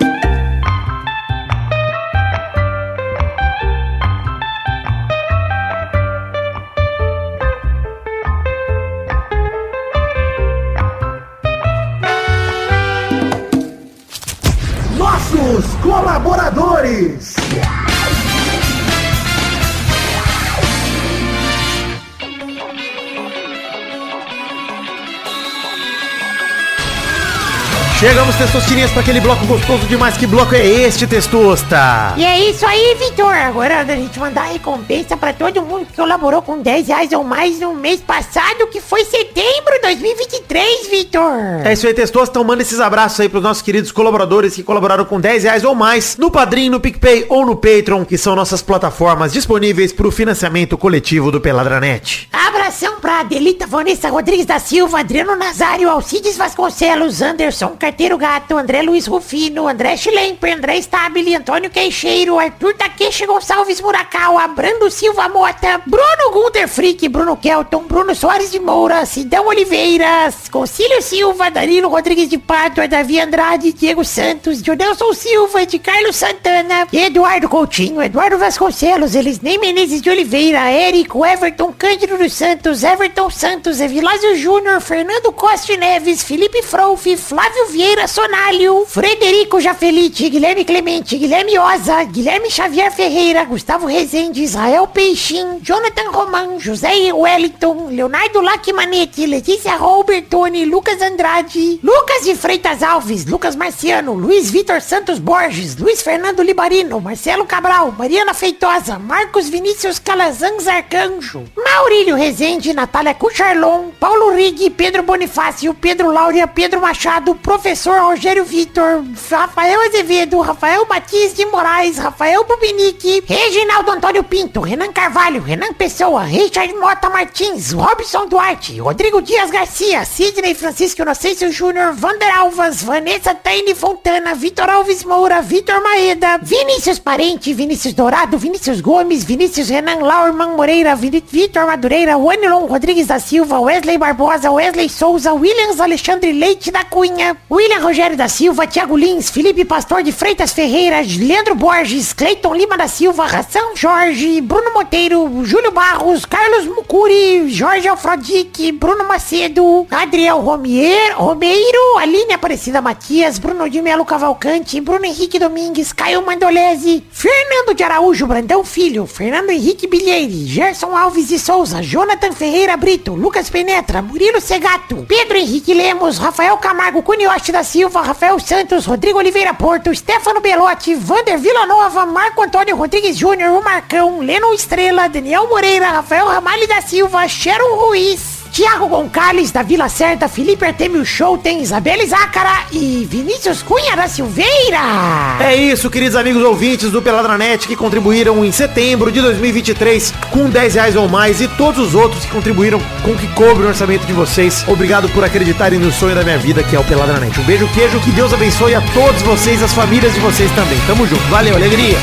Chegamos, Testostirinhas, para aquele bloco gostoso demais. Que bloco é este, Testosta? E é isso aí, Vitor. Agora a gente mandar a recompensa pra todo mundo que colaborou com 10 reais ou mais no mês passado, que foi setembro de 2023, Vitor. É isso aí, Testosta. Então manda esses abraços aí pros nossos queridos colaboradores que colaboraram com 10 reais ou mais no Padrim, no PicPay ou no Patreon, que são nossas plataformas disponíveis para o financiamento coletivo do Peladranet. Abração pra Adelita Vanessa Rodrigues da Silva, Adriano Nazário, Alcides Vasconcelos, Anderson Carteiro Gato, André Luiz Rufino, André Schlemper, André Stabile, Antônio Queixeiro, Arthur Takeshi Gonçalves Murakawa, Brando Silva Mota, Bruno Gunter Frick, Bruno Kelton, Bruno Soares de Moura, Sidão Oliveiras, Concílio Silva, Danilo Rodrigues de Pádua, Davi Andrade, Diego Santos, Jonelson Silva, de Carlos Santana, Eduardo Coutinho, Eduardo Vasconcelos, Elisnei Menezes de Oliveira, Érico, Everton Cândido dos Santos, Everton Santos, Evilásio Júnior, Fernando Costa Neves, Felipe Frouf, Flávio Vieira Sonalho, Frederico Jafelite, Guilherme Clemente, Guilherme Oza, Guilherme Xavier Ferreira, Gustavo Rezende, Israel Peixin, Jonathan Roman, José Wellington, Leonardo Lacmanete, Letícia Robertoni, Lucas Andrade, Lucas de Freitas Alves, Lucas Marciano, Luiz Vitor Santos Borges, Luiz Fernando Libarino, Marcelo Cabral, Mariana Feitosa, Marcos Vinícius Calazans Arcanjo, Maurílio Rezende, Natália Cucharlon, Paulo Rig, Pedro Bonifácio, Pedro Laura, Pedro Machado, Professor Rogério Vitor, Rafael Azevedo, Rafael Batista de Moraes, Rafael Bubinique, Reginaldo Antônio Pinto, Renan Carvalho, Renan Pessoa, Richard Mota Martins, Robson Duarte, Rodrigo Dias Garcia, Sidney Francisco Inocêncio Júnior, Vander Alvas, Vanessa Taine Fontana, Vitor Alves Moura, Vitor Maeda, Vinícius Parente, Vinícius Dourado, Vinícius Gomes, Vinícius Renan Laurman Moreira, Vitor Madureira, Wanilon Rodrigues da Silva, Wesley Barbosa, Wesley Souza, Williams Alexandre Leite da Cunha, William Rogério da Silva, Thiago Lins, Felipe Pastor de Freitas Ferreira, Leandro Borges, Cleiton Lima da Silva, Ração Jorge, Bruno Monteiro, Júlio Barros, Carlos Mucuri, Jorge Alfrodique, Bruno Macedo, Adriel Romier, Romeiro, Aline Aparecida Matias, Bruno de Melo Cavalcante, Bruno Henrique Domingues, Caio Mandolese, Fernando de Araújo Brandão Filho, Fernando Henrique Bilheire, Gerson Alves de Souza, Jonathan Ferreira Brito, Lucas Penetra, Murilo Segato, Pedro Henrique Lemos, Rafael Camargo Cunioche da Silva, Rafael Santos, Rodrigo Oliveira Porto, Stefano Belotti, Vander Villanova, Marco Antônio Rodrigues Júnior, o Marcão, Leno Estrela, Daniel Moreira, Rafael Ramalho da Silva, Sharon Ruiz, Thiago Gonçalves da Vila Certa, Felipe Artemio Show, tem Isabela Zácara e Vinícius Cunha da Silveira. É isso, queridos amigos ouvintes do Peladranet que contribuíram em setembro de 2023 com 10 reais ou mais e todos os outros que contribuíram com o que cobre o orçamento de vocês. Obrigado por acreditarem no sonho da minha vida, que é o Peladranet. Um beijo, queijo, que Deus abençoe a todos vocês, as famílias de vocês também. Tamo junto. Valeu, alegria.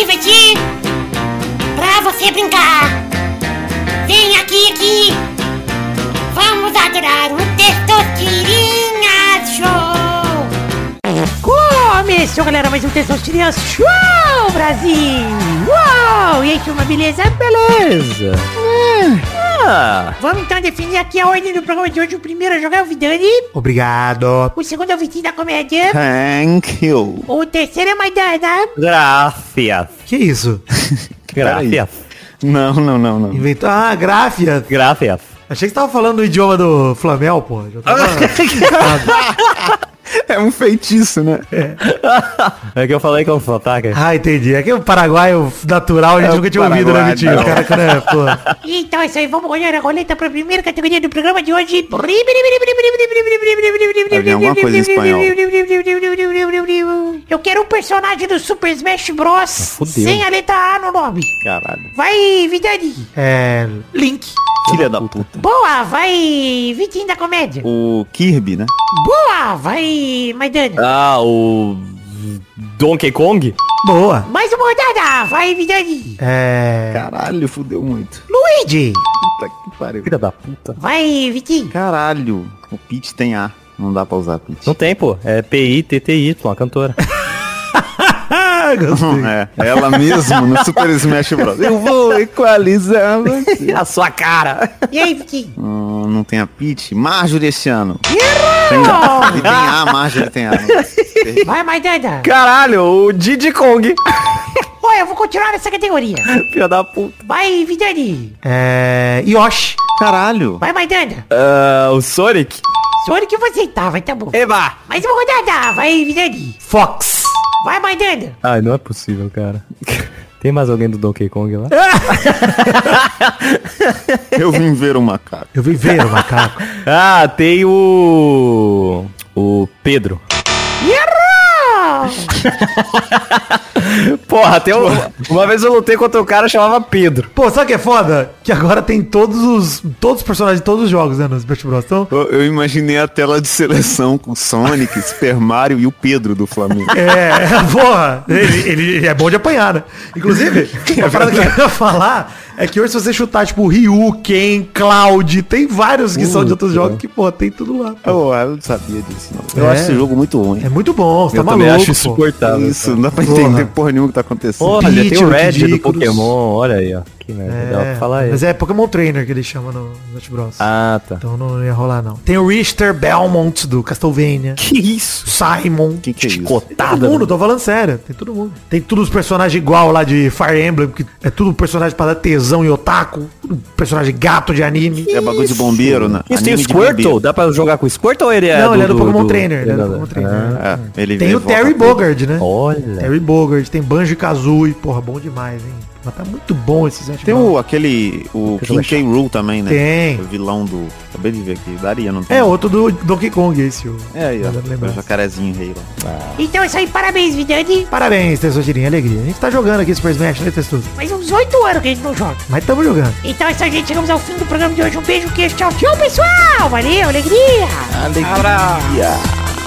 Pra se divertir, pra você brincar. Vem aqui, aqui. Vamos adorar o Testosterinha Show. Começou, galera, mais um Testosterinha Show, Brasil. Uou! E aí, turma, beleza? Beleza. Ah, Vamos então definir aqui a ordem do programa de hoje. O primeiro a jogar é o Vidani. Obrigado. O segundo é o Vitinho da Comédia. Thank you. O terceiro é Maidana. gracias. Que isso? Gracias. Não, não, não, não. Inventou. Ah, gráfia. Gracias. Achei que você tava falando o idioma do Flamel, pô. Já tava... É um feitiço, né? É que eu falei com sotaque. ah, entendi. É que o paraguaio natural a gente É nunca tinha ouvido, né, Vitinho? não. Cara, quando é, pô. Então é isso aí, vamos olhar a roleta para a primeira categoria do programa de hoje. Havia alguma coisa em espanhol. Eu quero um personagem do Super Smash Bros. fudeu. sem a letra A no nome. Caralho. Vai, Vidani. É. Link. Filha da puta. Boa, vai, Vitinho da Comédia. O Kirby, né? Boa, vai, Maidana. Ah, o Donkey Kong? Boa. Mais uma rodada, vai, Vidani. É. Caralho, fudeu muito. Luigi. Puta que pariu. Filha da puta. Vai, Vitinho. Caralho. O Peach tem A. Não dá pra usar Peach. Não tem, pô. É P-I-T-T-Y, a cantora. Gostei. É, ela mesmo no Super Smash Bros. Eu vou equalizar você. a sua cara. E aí, Vitinho? Hum, não tem a Peach? Marjorie esse ano. Tem, tem A, Marjorie tem A. Vai, Maidana. Caralho, o Diddy Kong. Olha, eu vou continuar nessa categoria. Filha da puta. Vai, Vidani. É. Yoshi. Caralho. Vai, Maidana. Ah, o Sonic? Sonic eu vou aceitar, vai, tá bom. Eba! Mais uma rodada, vai, Vidani. Fox. Vai, Maidana. Ai, não é possível, cara. Tem mais alguém do Donkey Kong lá? Eu vim ver o macaco. Eu vi ver o macaco. Ah, tem o... O Pedro. Porra, tem um... uma vez eu lutei contra um cara que chamava Pedro. Pô, sabe o que é foda? Que agora tem todos os. Todos os personagens de todos os jogos, né? No Smash Bros. Então, Eu, eu imaginei a tela de seleção com Sonic, Super Mario e o Pedro do Flamengo. É, porra, ele, ele é bom de apanhar, né? Inclusive, a parada que eu ia falar é que hoje se você chutar, tipo, Ryu, Ken, Cloud, tem vários que são de outros jogos que, pô, tem tudo lá. pô. Oh, eu não sabia disso, não. Eu É. acho esse jogo muito ruim. É muito bom, você tá eu também maluco, acho pô. Insuportável. Isso, não dá pra Porra. entender porra nenhuma que tá acontecendo. Olha, tem o Peach, Red do. Pokémon, olha aí, ó. Que merda, dá pra falar mas é Pokémon Trainer que ele chama no Smash Bros. Ah, tá. Então não ia rolar, não. Tem o Richter Belmont do Castlevania. Que isso? Simon. que, que é isso? Cotada. Todo mundo, tô falando sério. Tem todo mundo. Tem todos os personagens igual lá de Fire Emblem, que é tudo personagem pra dar tesão e otaku. Tudo personagem gato de anime. É bagulho de bombeiro, né? Isso tem o Anime Squirtle? Dá pra jogar com o Squirtle ou ele é Não, ele é do Pokémon Trainer. Ele é do Pokémon Trainer. Ah, É, ele Tem o Terry. Bogard, né? Olha. Terry Bogard, tem Banjo e Kazooie. Porra, bom demais, hein? Mas tá muito bom esse Smash Tem Bros. o, aquele, o King K. Rool também, né? Tem. O vilão do... Acabei de ver aqui. Daria, não tem? É outro do Donkey Kong, esse. O... É aí, ó. O jacarezinho rei lá. Então é isso aí, parabéns, Vidani. Parabéns, Tessotirinha, alegria. A gente tá jogando aqui Super Smash, né, Testoso? Faz uns oito anos que a gente não joga. Mas tamo jogando. Então é isso aí, gente. Chegamos ao fim do programa de hoje. Um beijo, queijo, tchau, tchau, pessoal. Valeu, alegria. Alegria.